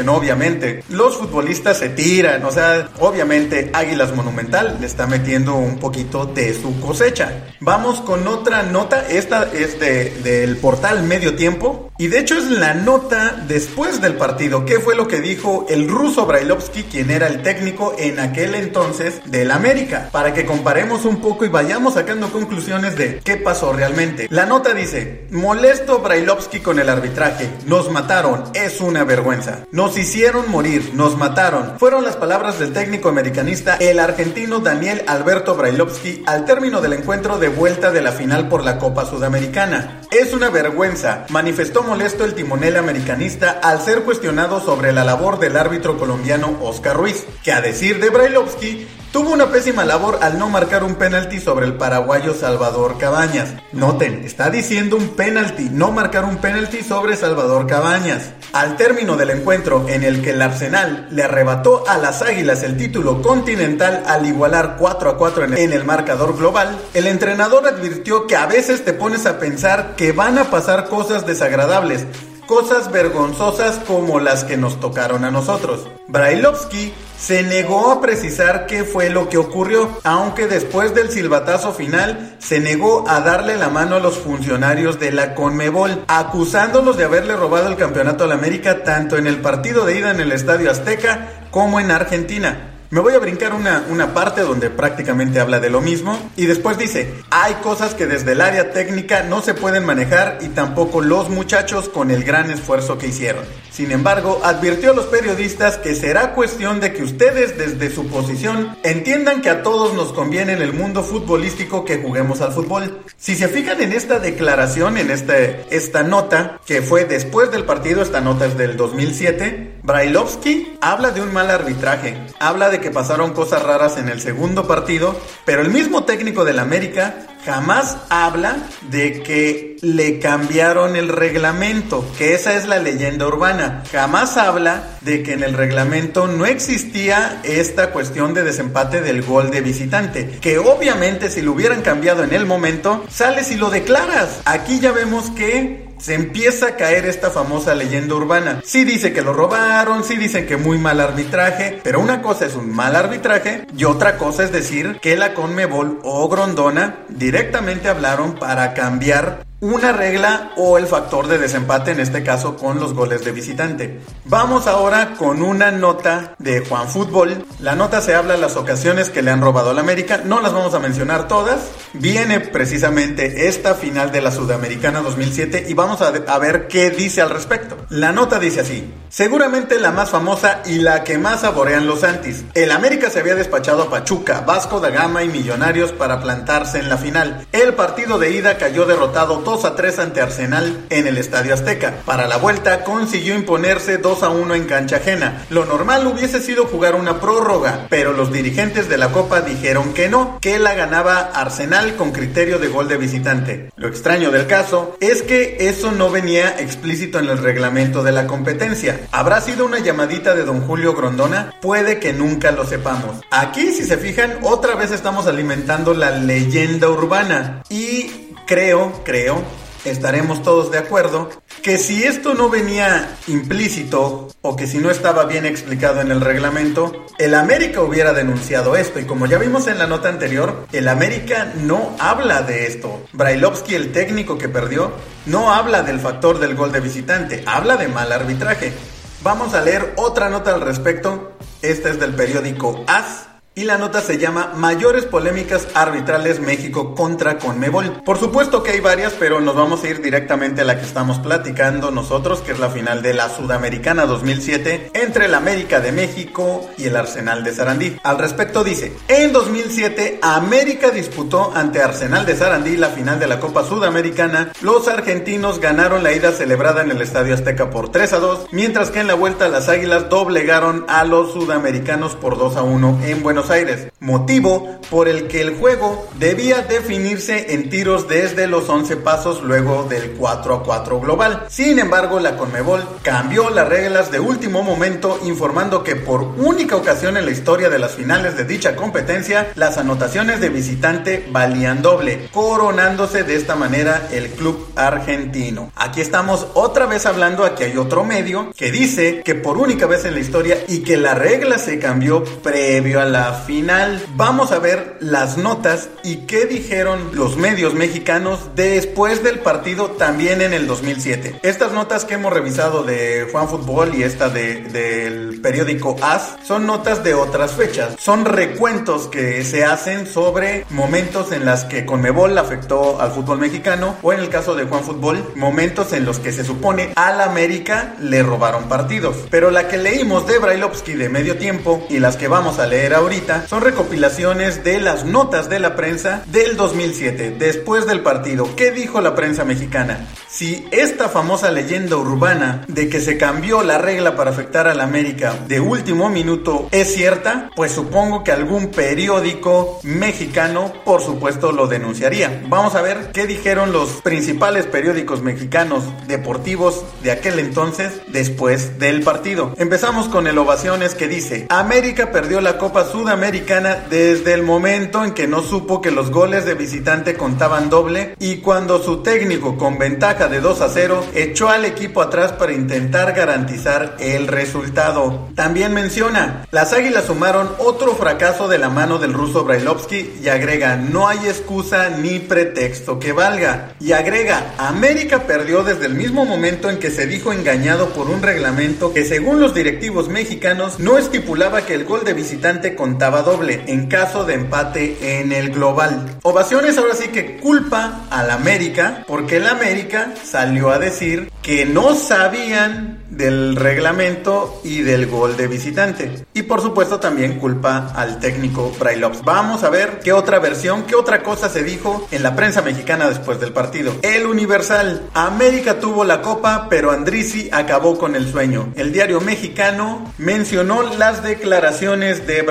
obviamente. Los futbolistas se tiran, o sea, obviamente Águilas Monumental le está metiendo un poquito de su cosecha. Vamos con otra nota, esta es de, del portal Medio Tiempo. Y de hecho es la nota después del partido. ¿Qué fue lo que dijo el ruso Brailovsky, quien era el técnico en aquel entonces del América? Para que comparemos un poco y vayamos sacando conclusiones de qué pasó realmente. La nota dice, molesto Brailovsky con el arbitraje. Nos mataron, es una vergüenza. Nos hicieron morir, nos mataron. Fueron las palabras del técnico americanista, el argentino Daniel Alberto Brailovsky, al término del encuentro de vuelta de la final por la Copa Sudamericana. Es una vergüenza, manifestó molesto el timonel americanista al ser cuestionado sobre la labor del árbitro colombiano Oscar Ruiz, que a decir de Brailovsky Tuvo una pésima labor al no marcar un penalti sobre el paraguayo Salvador Cabañas. Noten, está diciendo un penalti, no marcar un penalti sobre Salvador Cabañas. Al término del encuentro en el que el Arsenal le arrebató a las Águilas el título continental al igualar 4 a 4 en el marcador global, el entrenador advirtió que a veces te pones a pensar que van a pasar cosas desagradables, cosas vergonzosas como las que nos tocaron a nosotros. Brailovsky se negó a precisar qué fue lo que ocurrió, aunque después del silbatazo final se negó a darle la mano a los funcionarios de la Conmebol, acusándolos de haberle robado el campeonato al América tanto en el partido de ida en el Estadio Azteca como en Argentina. Me voy a brincar una, una parte donde prácticamente habla de lo mismo y después dice, hay cosas que desde el área técnica no se pueden manejar y tampoco los muchachos con el gran esfuerzo que hicieron. Sin embargo, advirtió a los periodistas que será cuestión de que ustedes desde su posición entiendan que a todos nos conviene en el mundo futbolístico que juguemos al fútbol. Si se fijan en esta declaración, en este, esta nota, que fue después del partido, esta nota es del 2007, Brailovsky habla de un mal arbitraje, habla de que pasaron cosas raras en el segundo partido, pero el mismo técnico del América jamás habla de que le cambiaron el reglamento, que esa es la leyenda urbana. Jamás habla de que en el reglamento no existía esta cuestión de desempate del gol de visitante, que obviamente si lo hubieran cambiado en el momento, sales y lo declaras. Aquí ya vemos que se empieza a caer esta famosa leyenda urbana. Sí dice que lo robaron, sí dicen que muy mal arbitraje, pero una cosa es un mal arbitraje y otra cosa es decir que la Conmebol o Grondona directamente hablaron para cambiar una regla o el factor de desempate, en este caso con los goles de visitante. Vamos ahora con una nota de Juan Fútbol. La nota se habla de las ocasiones que le han robado al América, no las vamos a mencionar todas. Viene precisamente esta final de la Sudamericana 2007 y vamos a, ver qué dice al respecto. La nota dice así, seguramente la más famosa y la que más saborean los Santis. El América se había despachado a Pachuca, Vasco da Gama y Millonarios para plantarse en la final. El partido de ida cayó derrotado a 3 ante Arsenal en el Estadio Azteca. Para la vuelta consiguió imponerse 2 a 1 en cancha ajena. Lo normal hubiese sido jugar una prórroga, pero los dirigentes de la Copa dijeron que no, que la ganaba Arsenal con criterio de gol de visitante. Lo extraño del caso es que eso no venía explícito en el reglamento de la competencia. ¿Habrá sido una llamadita de don Julio Grondona? Puede que nunca lo sepamos. Aquí, si se fijan, otra vez estamos alimentando la leyenda urbana. Y creo, creo, estaremos todos de acuerdo que si esto no venía implícito o que si no estaba bien explicado en el reglamento, el América hubiera denunciado esto y como ya vimos en la nota anterior, el América no habla de esto. Brailovsky, el técnico que perdió, no habla del factor del gol de visitante, habla de mal arbitraje. Vamos a leer otra nota al respecto. Esta es del periódico AS y la nota se llama Mayores polémicas arbitrales México contra Conmebol. Por supuesto que hay varias, pero nos vamos a ir directamente a la que estamos platicando nosotros, que es la final de la Sudamericana 2007 entre el América de México y el Arsenal de Sarandí. Al respecto dice, en 2007 América disputó ante Arsenal de Sarandí la final de la Copa Sudamericana. Los argentinos ganaron la ida celebrada en el Estadio Azteca por 3 a 2, mientras que en la vuelta las Águilas doblegaron a los sudamericanos por 2 a 1 en Buenos Buenos Aires, motivo por el que el juego debía definirse en tiros desde los 11 pasos luego del 4 a 4 global. Sin embargo, la Conmebol cambió las reglas de último momento informando que por única ocasión en la historia de las finales de dicha competencia, las anotaciones de visitante valían doble, coronándose de esta manera el club argentino. Aquí estamos otra vez hablando, aquí hay otro medio que dice que por única vez en la historia y que la regla se cambió previo a la final. Vamos a ver las notas y qué dijeron los medios mexicanos después del partido también en el 2007. Estas notas que hemos revisado de Juan Fútbol y esta de, del periódico AS son notas de otras fechas. Son recuentos que se hacen sobre momentos en las que Conmebol afectó al fútbol mexicano o en el caso de Juan Fútbol, momentos en los que se supone al América le robaron partidos. Pero la que leímos de Brailovsky de medio tiempo y las que vamos a leer ahorita son recopilaciones de las notas de la prensa del 2007, después del partido. ¿Qué dijo la prensa mexicana? Si esta famosa leyenda urbana de que se cambió la regla para afectar al América de último minuto es cierta, pues supongo que algún periódico mexicano por supuesto lo denunciaría. Vamos a ver qué dijeron los principales periódicos mexicanos deportivos de aquel entonces después del partido. Empezamos con el Ovaciones que dice, América perdió la Copa Sudamericana desde el momento en que no supo que los goles de visitante contaban doble y cuando su técnico con ventaja de 2 a 0 echó al equipo atrás para intentar garantizar el resultado. También menciona, las Águilas sumaron otro fracaso de la mano del ruso Brailovsky y agrega, no hay excusa ni pretexto que valga. Y agrega, América perdió desde el mismo momento en que se dijo engañado por un reglamento que según los directivos mexicanos no estipulaba que el gol de visitante contaba doble en caso de empate en el global. Ovaciones ahora sí que culpa al América porque el América salió a decir que no sabían del reglamento y del gol de visitante. Y por supuesto también culpa al técnico Brailops. Vamos a ver qué otra versión, qué otra cosa se dijo en la prensa mexicana después del partido. El Universal. América tuvo la copa, pero Andrisi acabó con el sueño. El diario mexicano mencionó las declaraciones de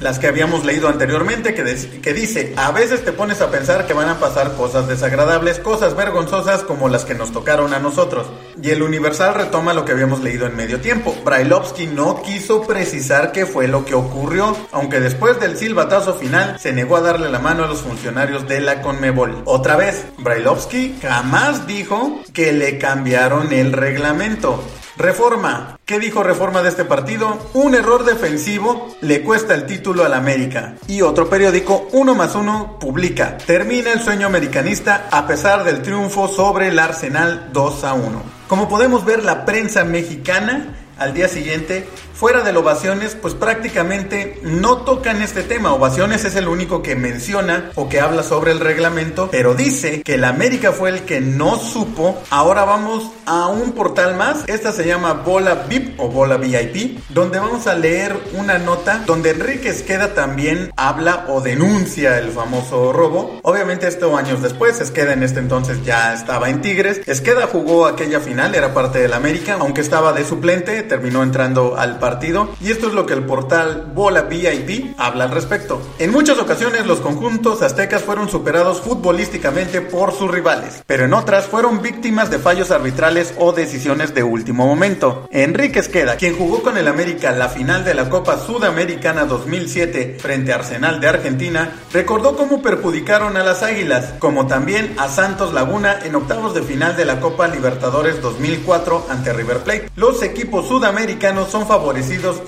Las que habíamos leído anteriormente, que, que, dice, a veces te pones a pensar que van a pasar cosas desagradables, cosas vergonzosas como las que nos tocaron a nosotros. Y el Universal retoma lo que habíamos leído en medio tiempo. Brailovsky no quiso precisar qué fue lo que ocurrió, aunque después del silbatazo final se negó a darle la mano a los funcionarios de la Conmebol. Otra vez, Brailovsky jamás dijo que le cambiaron el reglamento. Reforma. ¿Qué dijo Reforma de este partido? Un error defensivo le cuesta el título al América. Y otro periódico, uno más uno, publica. Termina el sueño americanista a pesar del triunfo sobre el Arsenal 2 a 1. Como podemos ver, la prensa mexicana al día siguiente fuera de Ovaciones, pues prácticamente no tocan este tema. Ovaciones es el único que menciona o que habla sobre el reglamento, pero dice que el América fue el que no supo. Ahora vamos a un portal más. Esta se llama Bola VIP o Bola VIP, donde vamos a leer una nota donde Enrique Esqueda también habla o denuncia el famoso robo. Obviamente esto años después, Esqueda en este entonces ya estaba en Tigres. Esqueda jugó aquella final, era parte del América, aunque estaba de suplente, terminó entrando al partido y esto es lo que el portal Bola VIP habla al respecto. En muchas ocasiones los conjuntos aztecas fueron superados futbolísticamente por sus rivales, pero en otras fueron víctimas de fallos arbitrales o decisiones de último momento. Enrique Esqueda, quien jugó con el América la final de la Copa Sudamericana 2007 frente a Arsenal de Argentina, recordó cómo perjudicaron a las Águilas, como también a Santos Laguna en octavos de final de la Copa Libertadores 2004 ante River Plate. Los equipos sudamericanos son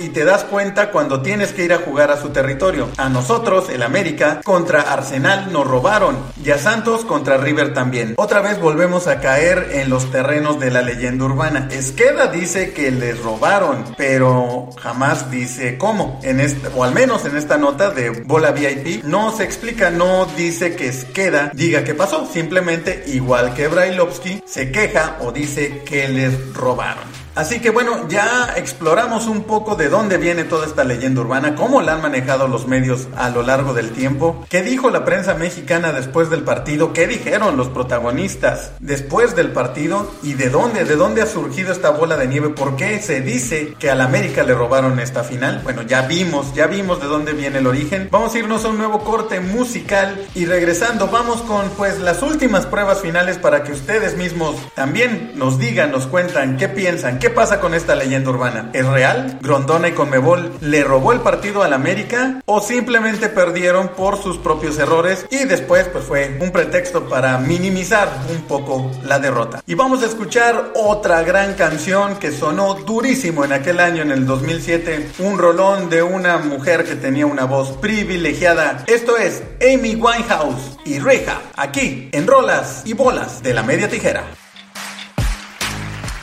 y te das cuenta cuando tienes que ir a jugar a su territorio. A nosotros, el América, contra Arsenal nos robaron y a Santos contra River también. Otra vez volvemos a caer en los terrenos de la leyenda urbana. Esqueda dice que les robaron, pero jamás dice cómo. En este, o al menos en esta nota de Bola VIP no se explica, no dice que Esqueda diga qué pasó. Simplemente, igual que Brailovsky, se queja o dice que les robaron. Así que bueno, ya exploramos un poco de dónde viene toda esta leyenda urbana, cómo la han manejado los medios a lo largo del tiempo, qué dijo la prensa mexicana después del partido, qué dijeron los protagonistas después del partido y de dónde, de dónde ha surgido esta bola de nieve, por qué se dice que al América le robaron esta final. Bueno, ya vimos, ya vimos de dónde viene el origen. Vamos a irnos a un nuevo corte musical y regresando vamos con pues las últimas pruebas finales para que ustedes mismos también nos digan, nos cuentan qué piensan, ¿Qué pasa con esta leyenda urbana? ¿Es real? ¿Grondona y Conmebol le robó el partido al América? ¿O simplemente perdieron por sus propios errores y después pues fue un pretexto para minimizar un poco la derrota? Y vamos a escuchar otra gran canción que sonó durísimo en aquel año, en el 2007, un rolón de una mujer que tenía una voz privilegiada. Esto es Amy Winehouse y Reja, aquí en Rolas y Bolas de la Media Tijera.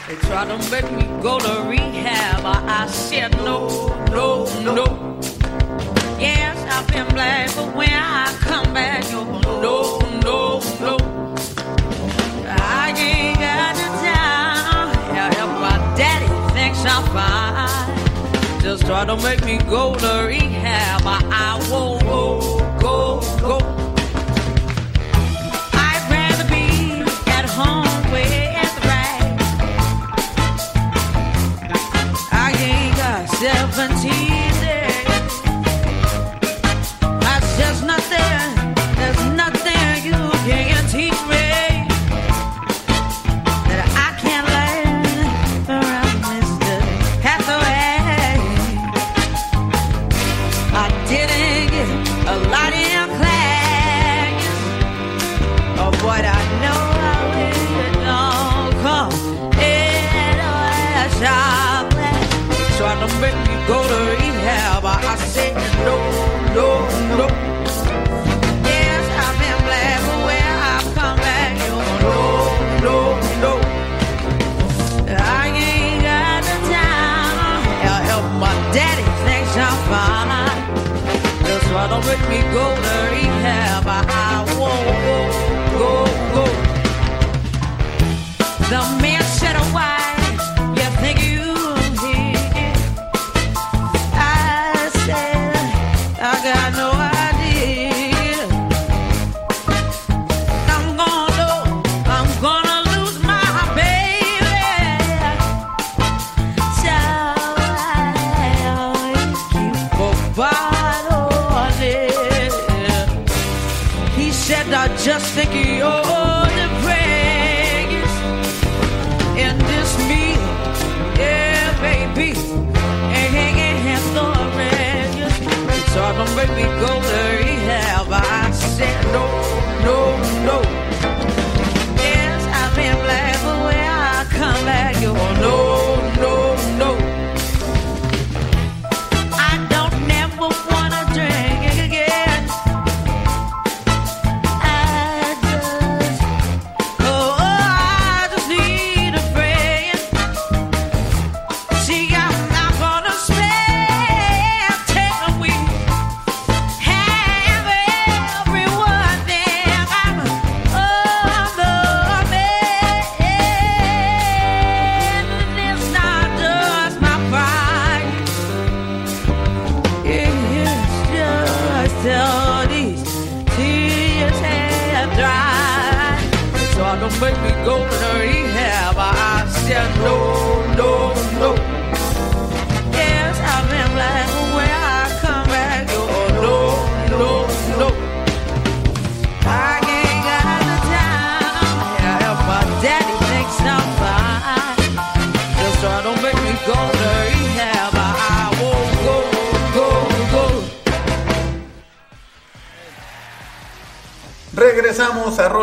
They tried to make me go to rehab. I, I said no, no, no. Yes, I've been black, but when I come back, you no, no, no. I ain't got the time. Yeah, if my daddy thinks I'm fine, just try to make me go to rehab. I, I won't go, go, go. I'd rather be at home seventeen. Try to make me go not just thinking, oh.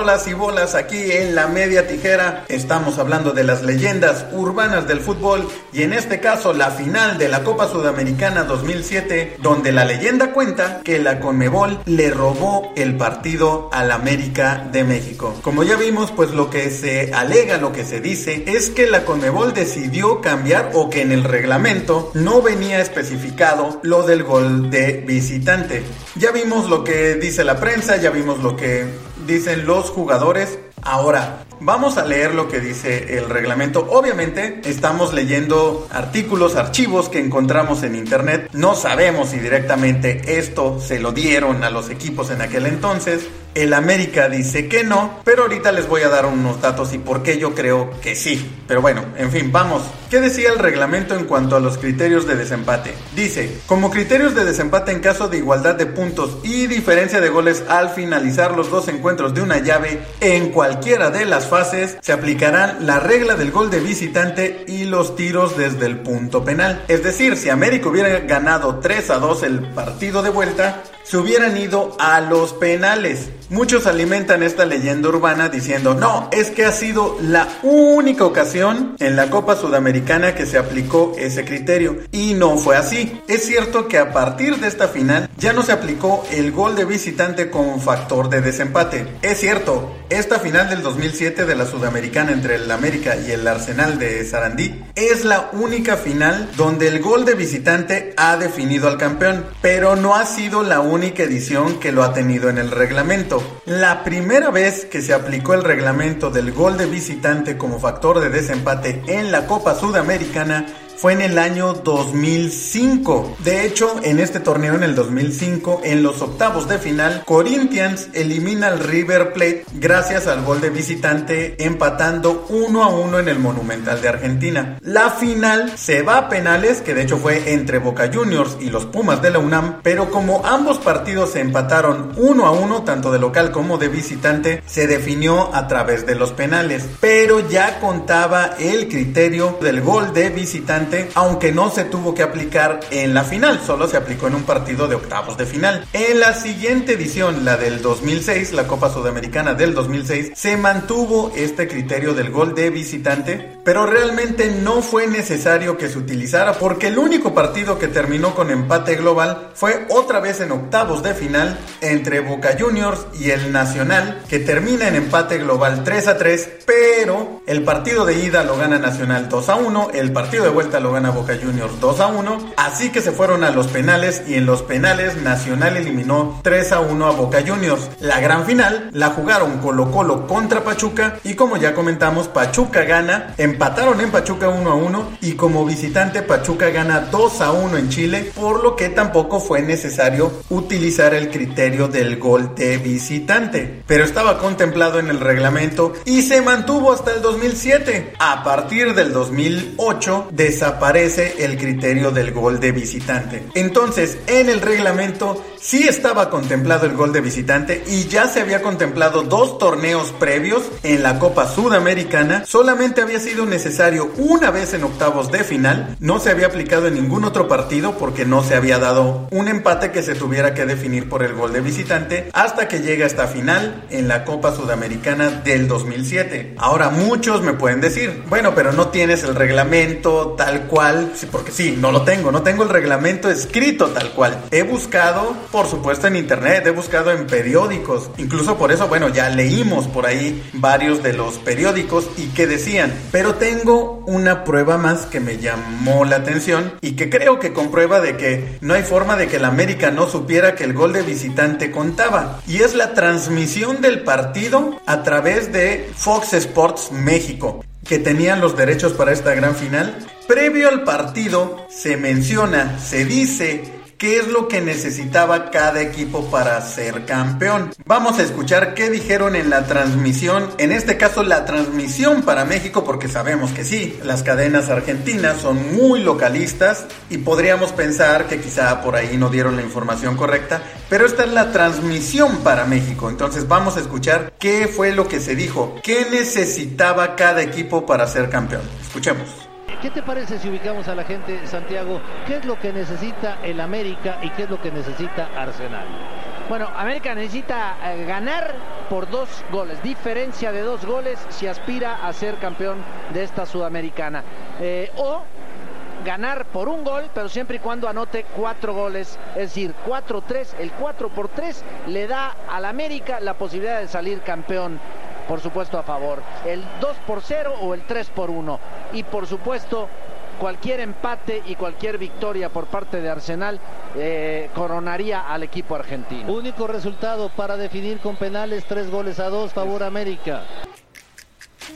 Y Bolas aquí en la media tijera. Estamos hablando de las leyendas urbanas del fútbol y en este caso la final de la Copa Sudamericana 2007 donde la leyenda cuenta que la Conmebol le robó el partido al América de México. Como ya vimos pues lo que se alega, lo que se dice es que la Conmebol decidió cambiar o que en el reglamento no venía especificado lo del gol de visitante. Ya vimos lo que dice la prensa, ya vimos lo que dicen los jugadores. Ahora, vamos a leer lo que dice el reglamento. Obviamente, estamos leyendo artículos, archivos que encontramos en internet. No sabemos si directamente esto se lo dieron a los equipos en aquel entonces. El América dice que no, pero ahorita les voy a dar unos datos y por qué yo creo que sí. Pero bueno, en fin, vamos. ¿Qué decía el reglamento en cuanto a los criterios de desempate? Dice, como criterios de desempate en caso de igualdad de puntos y diferencia de goles al finalizar los dos encuentros de una llave en cualquiera de las fases, se aplicarán la regla del gol de visitante y los tiros desde el punto penal. Es decir, si América hubiera ganado 3 a 2 el partido de vuelta, se hubieran ido a los penales. Muchos alimentan esta leyenda urbana diciendo, no, es que ha sido la única ocasión en la Copa Sudamericana que se aplicó ese criterio. Y no fue así. Es cierto que a partir de esta final ya no se aplicó el gol de visitante como factor de desempate. Es cierto, esta final del 2007 de la Sudamericana entre el América y el Arsenal de Sarandí es la única final donde el gol de visitante ha definido al campeón, pero no ha sido la única edición que lo ha tenido en el reglamento. La primera vez que se aplicó el reglamento del gol de visitante como factor de desempate en la Copa Sudamericana fue en el año 2005. De hecho, en este torneo en el 2005, en los octavos de final, Corinthians elimina al River Plate gracias al gol de visitante empatando 1 a 1 en el Monumental de Argentina. La final se va a penales, que de hecho fue entre Boca Juniors y los Pumas de la UNAM, pero como ambos partidos se empataron 1 a 1, tanto de local como de visitante, se definió a través de los penales. Pero ya contaba el criterio del gol de visitante, aunque no se tuvo que aplicar en la final, solo se aplicó en un partido de octavos de final. En la siguiente edición, la del 2006, la Copa Sudamericana del 2006, se mantuvo este criterio del gol de visitante, pero realmente no fue necesario que se utilizara porque el único partido que terminó con empate global fue otra vez en octavos de final entre Boca Juniors y el Nacional, que termina en empate global 3 a 3, pero el partido de ida lo gana Nacional 2 a 1, el partido de vuelta lo gana Boca Juniors 2 a 1, así que se fueron a los penales y en los penales Nacional eliminó 3 a 1 a Boca Juniors. La gran final la jugaron Colo Colo contra Pachuca y como ya comentamos Pachuca gana, empataron en Pachuca 1 a 1 y como visitante Pachuca gana 2 a 1 en Chile, por lo que tampoco fue necesario utilizar el criterio del gol de visitante, pero estaba contemplado en el reglamento y se mantuvo hasta el 2007. A partir del 2008 desaparece el criterio del gol de visitante. Entonces, en el reglamento sí estaba contemplado el gol de visitante y ya se había contemplado dos torneos previos en la Copa Sudamericana. Solamente había sido necesario una vez en octavos de final. No se había aplicado en ningún otro partido porque no se había dado un empate que se tuviera que definir por el gol de visitante hasta que llega esta final en la Copa Sudamericana del 2007. Ahora muchos me pueden decir, bueno, pero no tienes el reglamento tal cual, porque sí, no lo tengo, no tengo el reglamento escrito tal cual. He buscado, por supuesto, en internet, he buscado en periódicos, incluso por eso, bueno, ya leímos por ahí varios de los periódicos y que decían, pero tengo una prueba más que me llamó la atención y que creo que comprueba de que no hay forma de que la América no supiera que el gol de visitante contaba y es la transmisión del partido a través de Fox Sports México que tenían los derechos para esta gran final. Previo al partido se menciona, se dice qué es lo que necesitaba cada equipo para ser campeón. Vamos a escuchar qué dijeron en la transmisión, en este caso la transmisión para México, porque sabemos que sí, las cadenas argentinas son muy localistas y podríamos pensar que quizá por ahí no dieron la información correcta, pero esta es la transmisión para México. Entonces vamos a escuchar qué fue lo que se dijo, qué necesitaba cada equipo para ser campeón. Escuchemos. ¿Qué te parece si ubicamos a la gente, Santiago? ¿Qué es lo que necesita el América y qué es lo que necesita Arsenal? Bueno, América necesita eh, ganar por dos goles, diferencia de dos goles si aspira a ser campeón de esta sudamericana. Eh, o ganar por un gol, pero siempre y cuando anote cuatro goles, es decir, 4-3, el 4 por 3 le da al América la posibilidad de salir campeón por supuesto a favor. El 2 por 0 o el 3 por 1. Y por supuesto, cualquier empate y cualquier victoria por parte de Arsenal eh, coronaría al equipo argentino. Único resultado para definir con penales, tres goles a dos, favor América.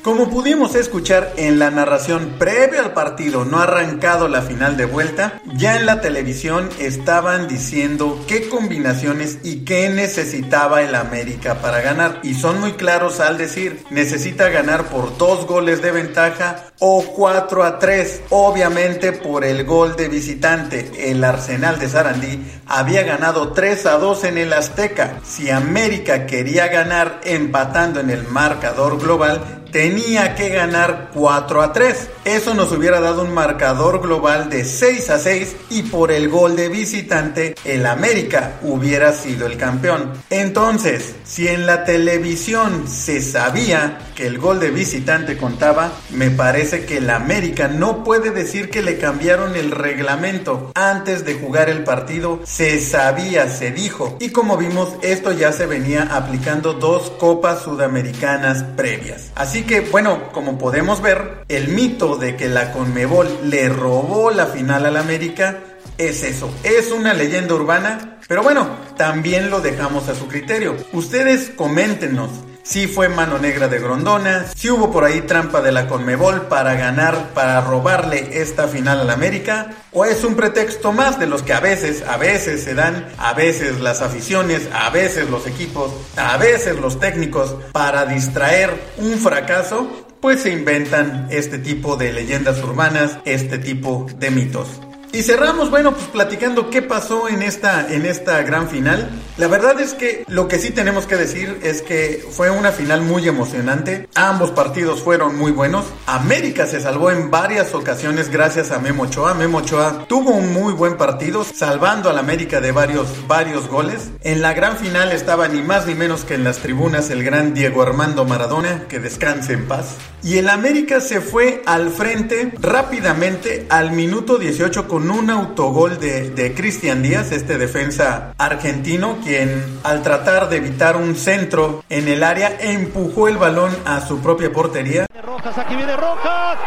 Como pudimos escuchar en la narración previa al partido, no arrancado la final de vuelta, ya en la televisión estaban diciendo qué combinaciones y qué necesitaba el América para ganar. Y son muy claros al decir, necesita ganar por dos goles de ventaja o 4 a 3, obviamente por el gol de visitante. El Arsenal de Sarandí había ganado 3 a 2 en el Azteca. Si América quería ganar empatando en el marcador global, tenía que ganar 4 a 3. Eso nos hubiera dado un marcador global de 6 a 6 y por el gol de visitante el América hubiera sido el campeón. Entonces, si en la televisión se sabía que el gol de visitante contaba, me parece que el América no puede decir que le cambiaron el reglamento antes de jugar el partido. Se sabía, se dijo. Y como vimos, esto ya se venía aplicando dos copas sudamericanas previas. Así que, bueno, como podemos ver, el mito de que la Conmebol le robó la final al América es eso, es una leyenda urbana, pero bueno, también lo dejamos a su criterio. Ustedes coméntenos si fue mano negra de Grondona, si hubo por ahí trampa de la Conmebol para ganar, para robarle esta final al América, o es un pretexto más de los que a veces, a veces se dan, a veces las aficiones, a veces los equipos, a veces los técnicos, para distraer un fracaso, pues se inventan este tipo de leyendas urbanas, este tipo de mitos. Y cerramos, bueno, pues platicando qué pasó en esta, en esta gran final. La verdad es que lo que sí tenemos que decir es que fue una final muy emocionante. Ambos partidos fueron muy buenos. América se salvó en varias ocasiones gracias a Memo Ochoa. Memo Ochoa tuvo un muy buen partido, salvando al América de varios, varios goles. En la gran final estaba ni más ni menos que en las tribunas el gran Diego Armando Maradona, que descanse en paz. Y el América se fue al frente rápidamente al minuto 18 con un autogol de, de Cristian Díaz, este defensa argentino, quien al tratar de evitar un centro en el área empujó el balón a su propia portería. Rojas, aquí viene Rojas.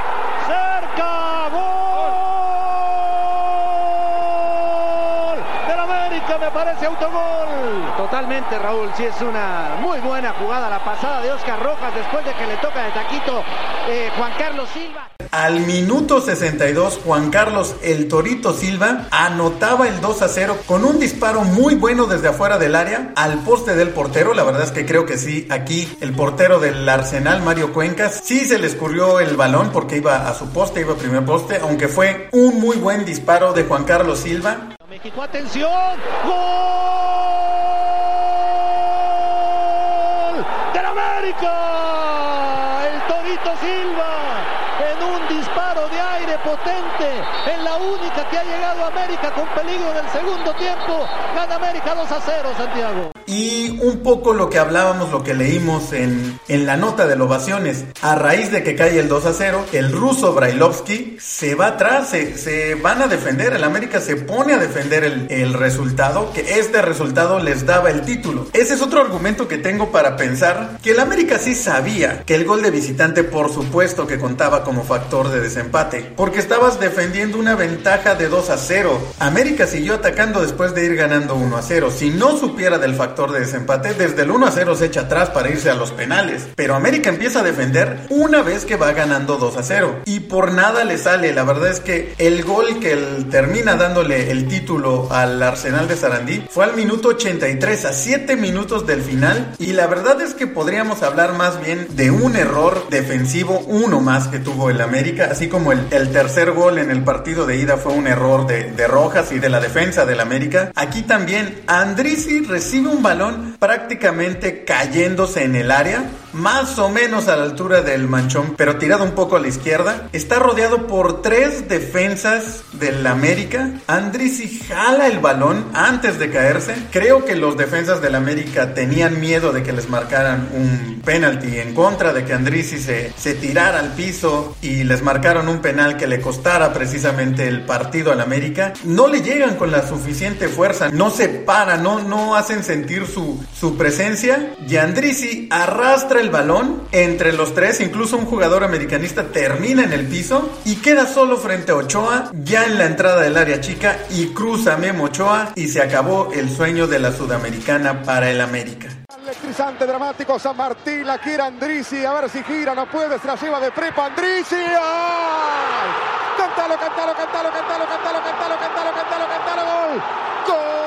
Cerca, gol del América, me parece autogol. Totalmente, Raúl. Sí, es una muy buena jugada la pasada de Oscar Rojas después de que le toca de taquito eh, Juan Carlos Silva. Al minuto 62, Juan Carlos El Torito Silva anotaba el 2 a 0 con un disparo muy bueno desde afuera del área al poste del portero. La verdad es que creo que sí, aquí el portero del Arsenal, Mario Cuencas, sí se le escurrió el balón porque iba a su poste, iba a primer poste, aunque fue un muy buen disparo de Juan Carlos Silva. México, atención. Gol del América. El Torito Silva en un disparo de aire potente. En la única que ha llegado a América con peligro del segundo tiempo. Gana América 2 a 0, Santiago. Y un poco lo que hablábamos, lo que leímos en, en la nota de ovaciones. A raíz de que cae el 2 a 0, el ruso Brailovsky se va atrás, se, se van a defender. El América se pone a defender el, el resultado, que este resultado les daba el título. Ese es otro argumento que tengo para pensar que el América sí sabía que el gol de visitante, por supuesto, que contaba como factor de desempate, porque estabas defendiendo una ventaja de 2 a 0. América siguió atacando después de ir ganando 1 a 0. Si no supiera del factor de desempate, desde el 1 a 0 se echa atrás para irse a los penales. Pero América empieza a defender una vez que va ganando 2 a 0. Y por nada le sale. La verdad es que el gol que termina dándole el título al Arsenal de Sarandí fue al minuto 83, a 7 minutos del final. Y la verdad es que podríamos hablar más bien de un error defensivo, uno más que tuvo el América. Así como el, tercer gol en el partido de ida fue un error de, de Rojas y de la defensa del América. Aquí también Andrisi recibe un balón prácticamente cayéndose en el área, más o menos a la altura del manchón, pero tirado un poco a la izquierda. Está rodeado por tres defensas del América. Andrisi jala el balón antes de caerse. Creo que los defensas del América tenían miedo de que les marcaran un penalti en contra de que Andrisi se, se tirara al piso y les marcaron un penal que le costara precisamente el partido al América. No le llegan con la suficiente fuerza, no se paran, no, no hacen sentir su, su presencia. Y Andrisi arrastra el balón entre los tres, incluso un jugador americanista termina en el piso y queda solo frente a Ochoa, ya en la entrada del área chica y cruza Memo Ochoa y se acabó el sueño de la sudamericana para el América. Le electrizante, dramático. San Martín la quiere Andrisi. A ver si gira, no puede, se la lleva de prepa Andrisi. ¡Ay! Cántalo, cántalo, cántalo, cántalo, cántalo, cántalo, cántalo, cántalo, cántalo, gol. ¡Gol!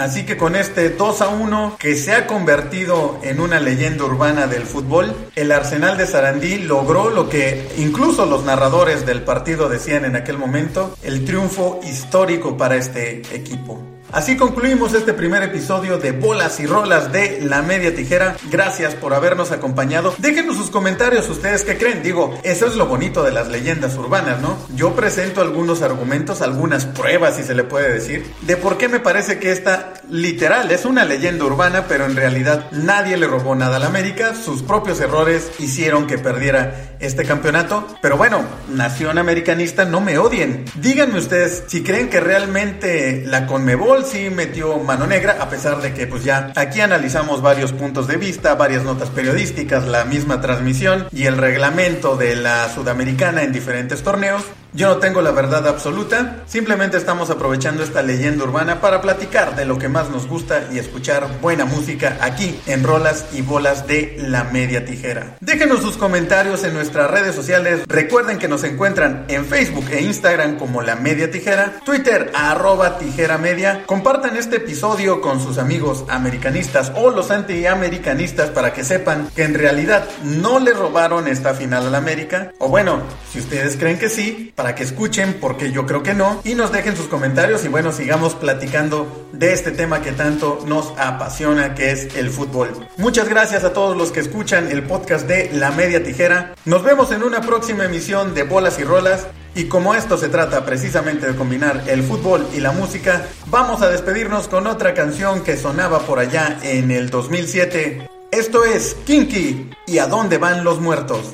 Así que con este 2 a 1 que se ha convertido en una leyenda urbana del fútbol, el Arsenal de Sarandí logró lo que incluso los narradores del partido decían en aquel momento, el triunfo histórico para este equipo. Así concluimos este primer episodio de Bolas y Rolas de La Media Tijera. Gracias por habernos acompañado. Déjenos sus comentarios, ustedes qué creen. Digo, eso es lo bonito de las leyendas urbanas, ¿no? Yo presento algunos argumentos, algunas pruebas, si se le puede decir, de por qué me parece que esta literal es una leyenda urbana, pero en realidad nadie le robó nada a la América. Sus propios errores hicieron que perdiera este campeonato. Pero bueno, nación americanista, no me odien. Díganme ustedes si creen que realmente la Conmebol sí metió mano negra, a pesar de que pues ya aquí analizamos varios puntos de vista, varias notas periodísticas, la misma transmisión y el reglamento de la sudamericana en diferentes torneos. Yo no tengo la verdad absoluta, simplemente estamos aprovechando esta leyenda urbana para platicar de lo que más nos gusta y escuchar buena música aquí en Rolas y Bolas de la Media Tijera. Déjenos sus comentarios en nuestras redes sociales, recuerden que nos encuentran en Facebook e Instagram como La Media Tijera, Twitter arroba tijera media, compartan este episodio con sus amigos americanistas o los antiamericanistas para que sepan que en realidad no le robaron esta final a la América, o bueno, si ustedes creen que sí, para que escuchen, porque yo creo que no, y nos dejen sus comentarios y bueno, sigamos platicando de este tema que tanto nos apasiona, que es el fútbol. Muchas gracias a todos los que escuchan el podcast de La Media Tijera. Nos vemos en una próxima emisión de Bolas y Rolas. Y como esto se trata precisamente de combinar el fútbol y la música, vamos a despedirnos con otra canción que sonaba por allá en el 2007. Esto es Kinky y a dónde van los muertos.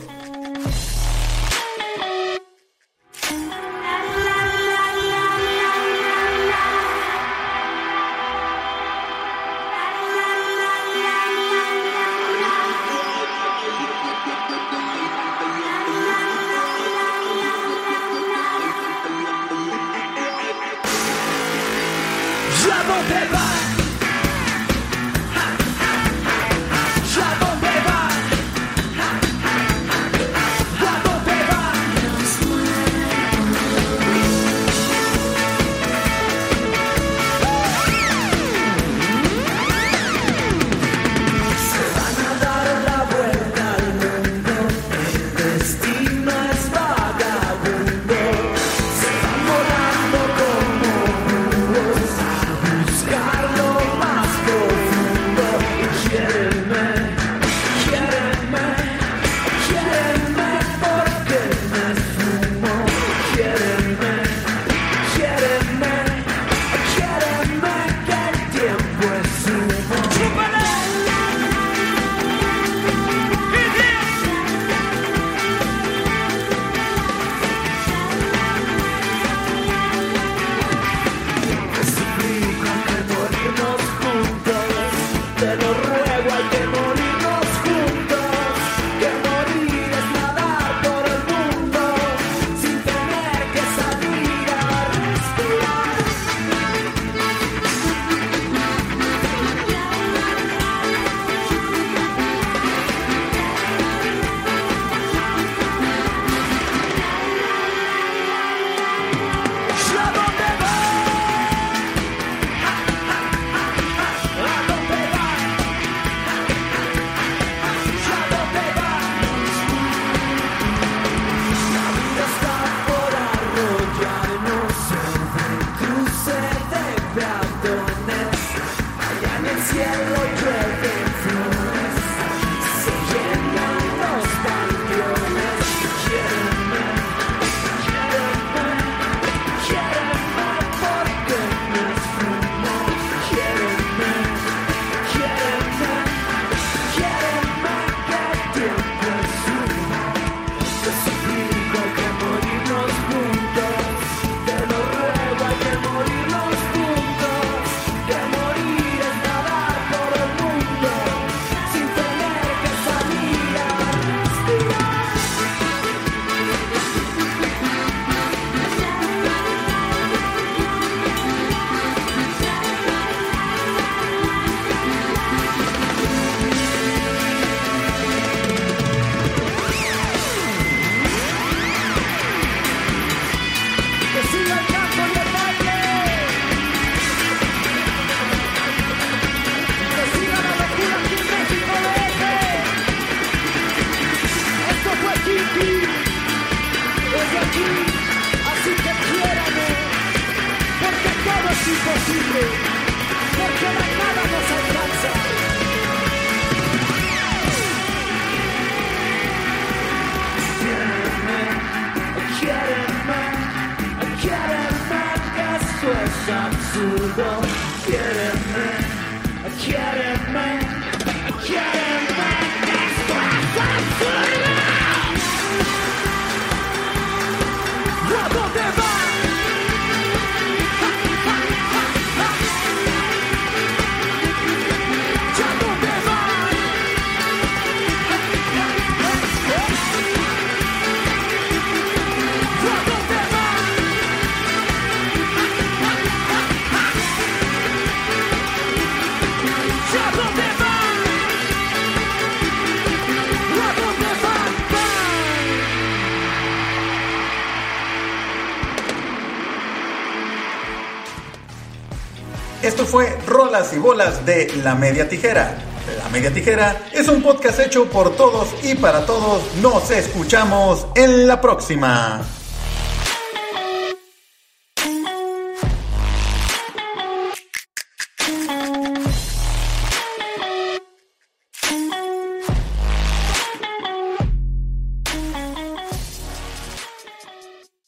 Y Bolas de La Media Tijera. La Media Tijera es un podcast hecho por todos y para todos. Nos escuchamos en la próxima.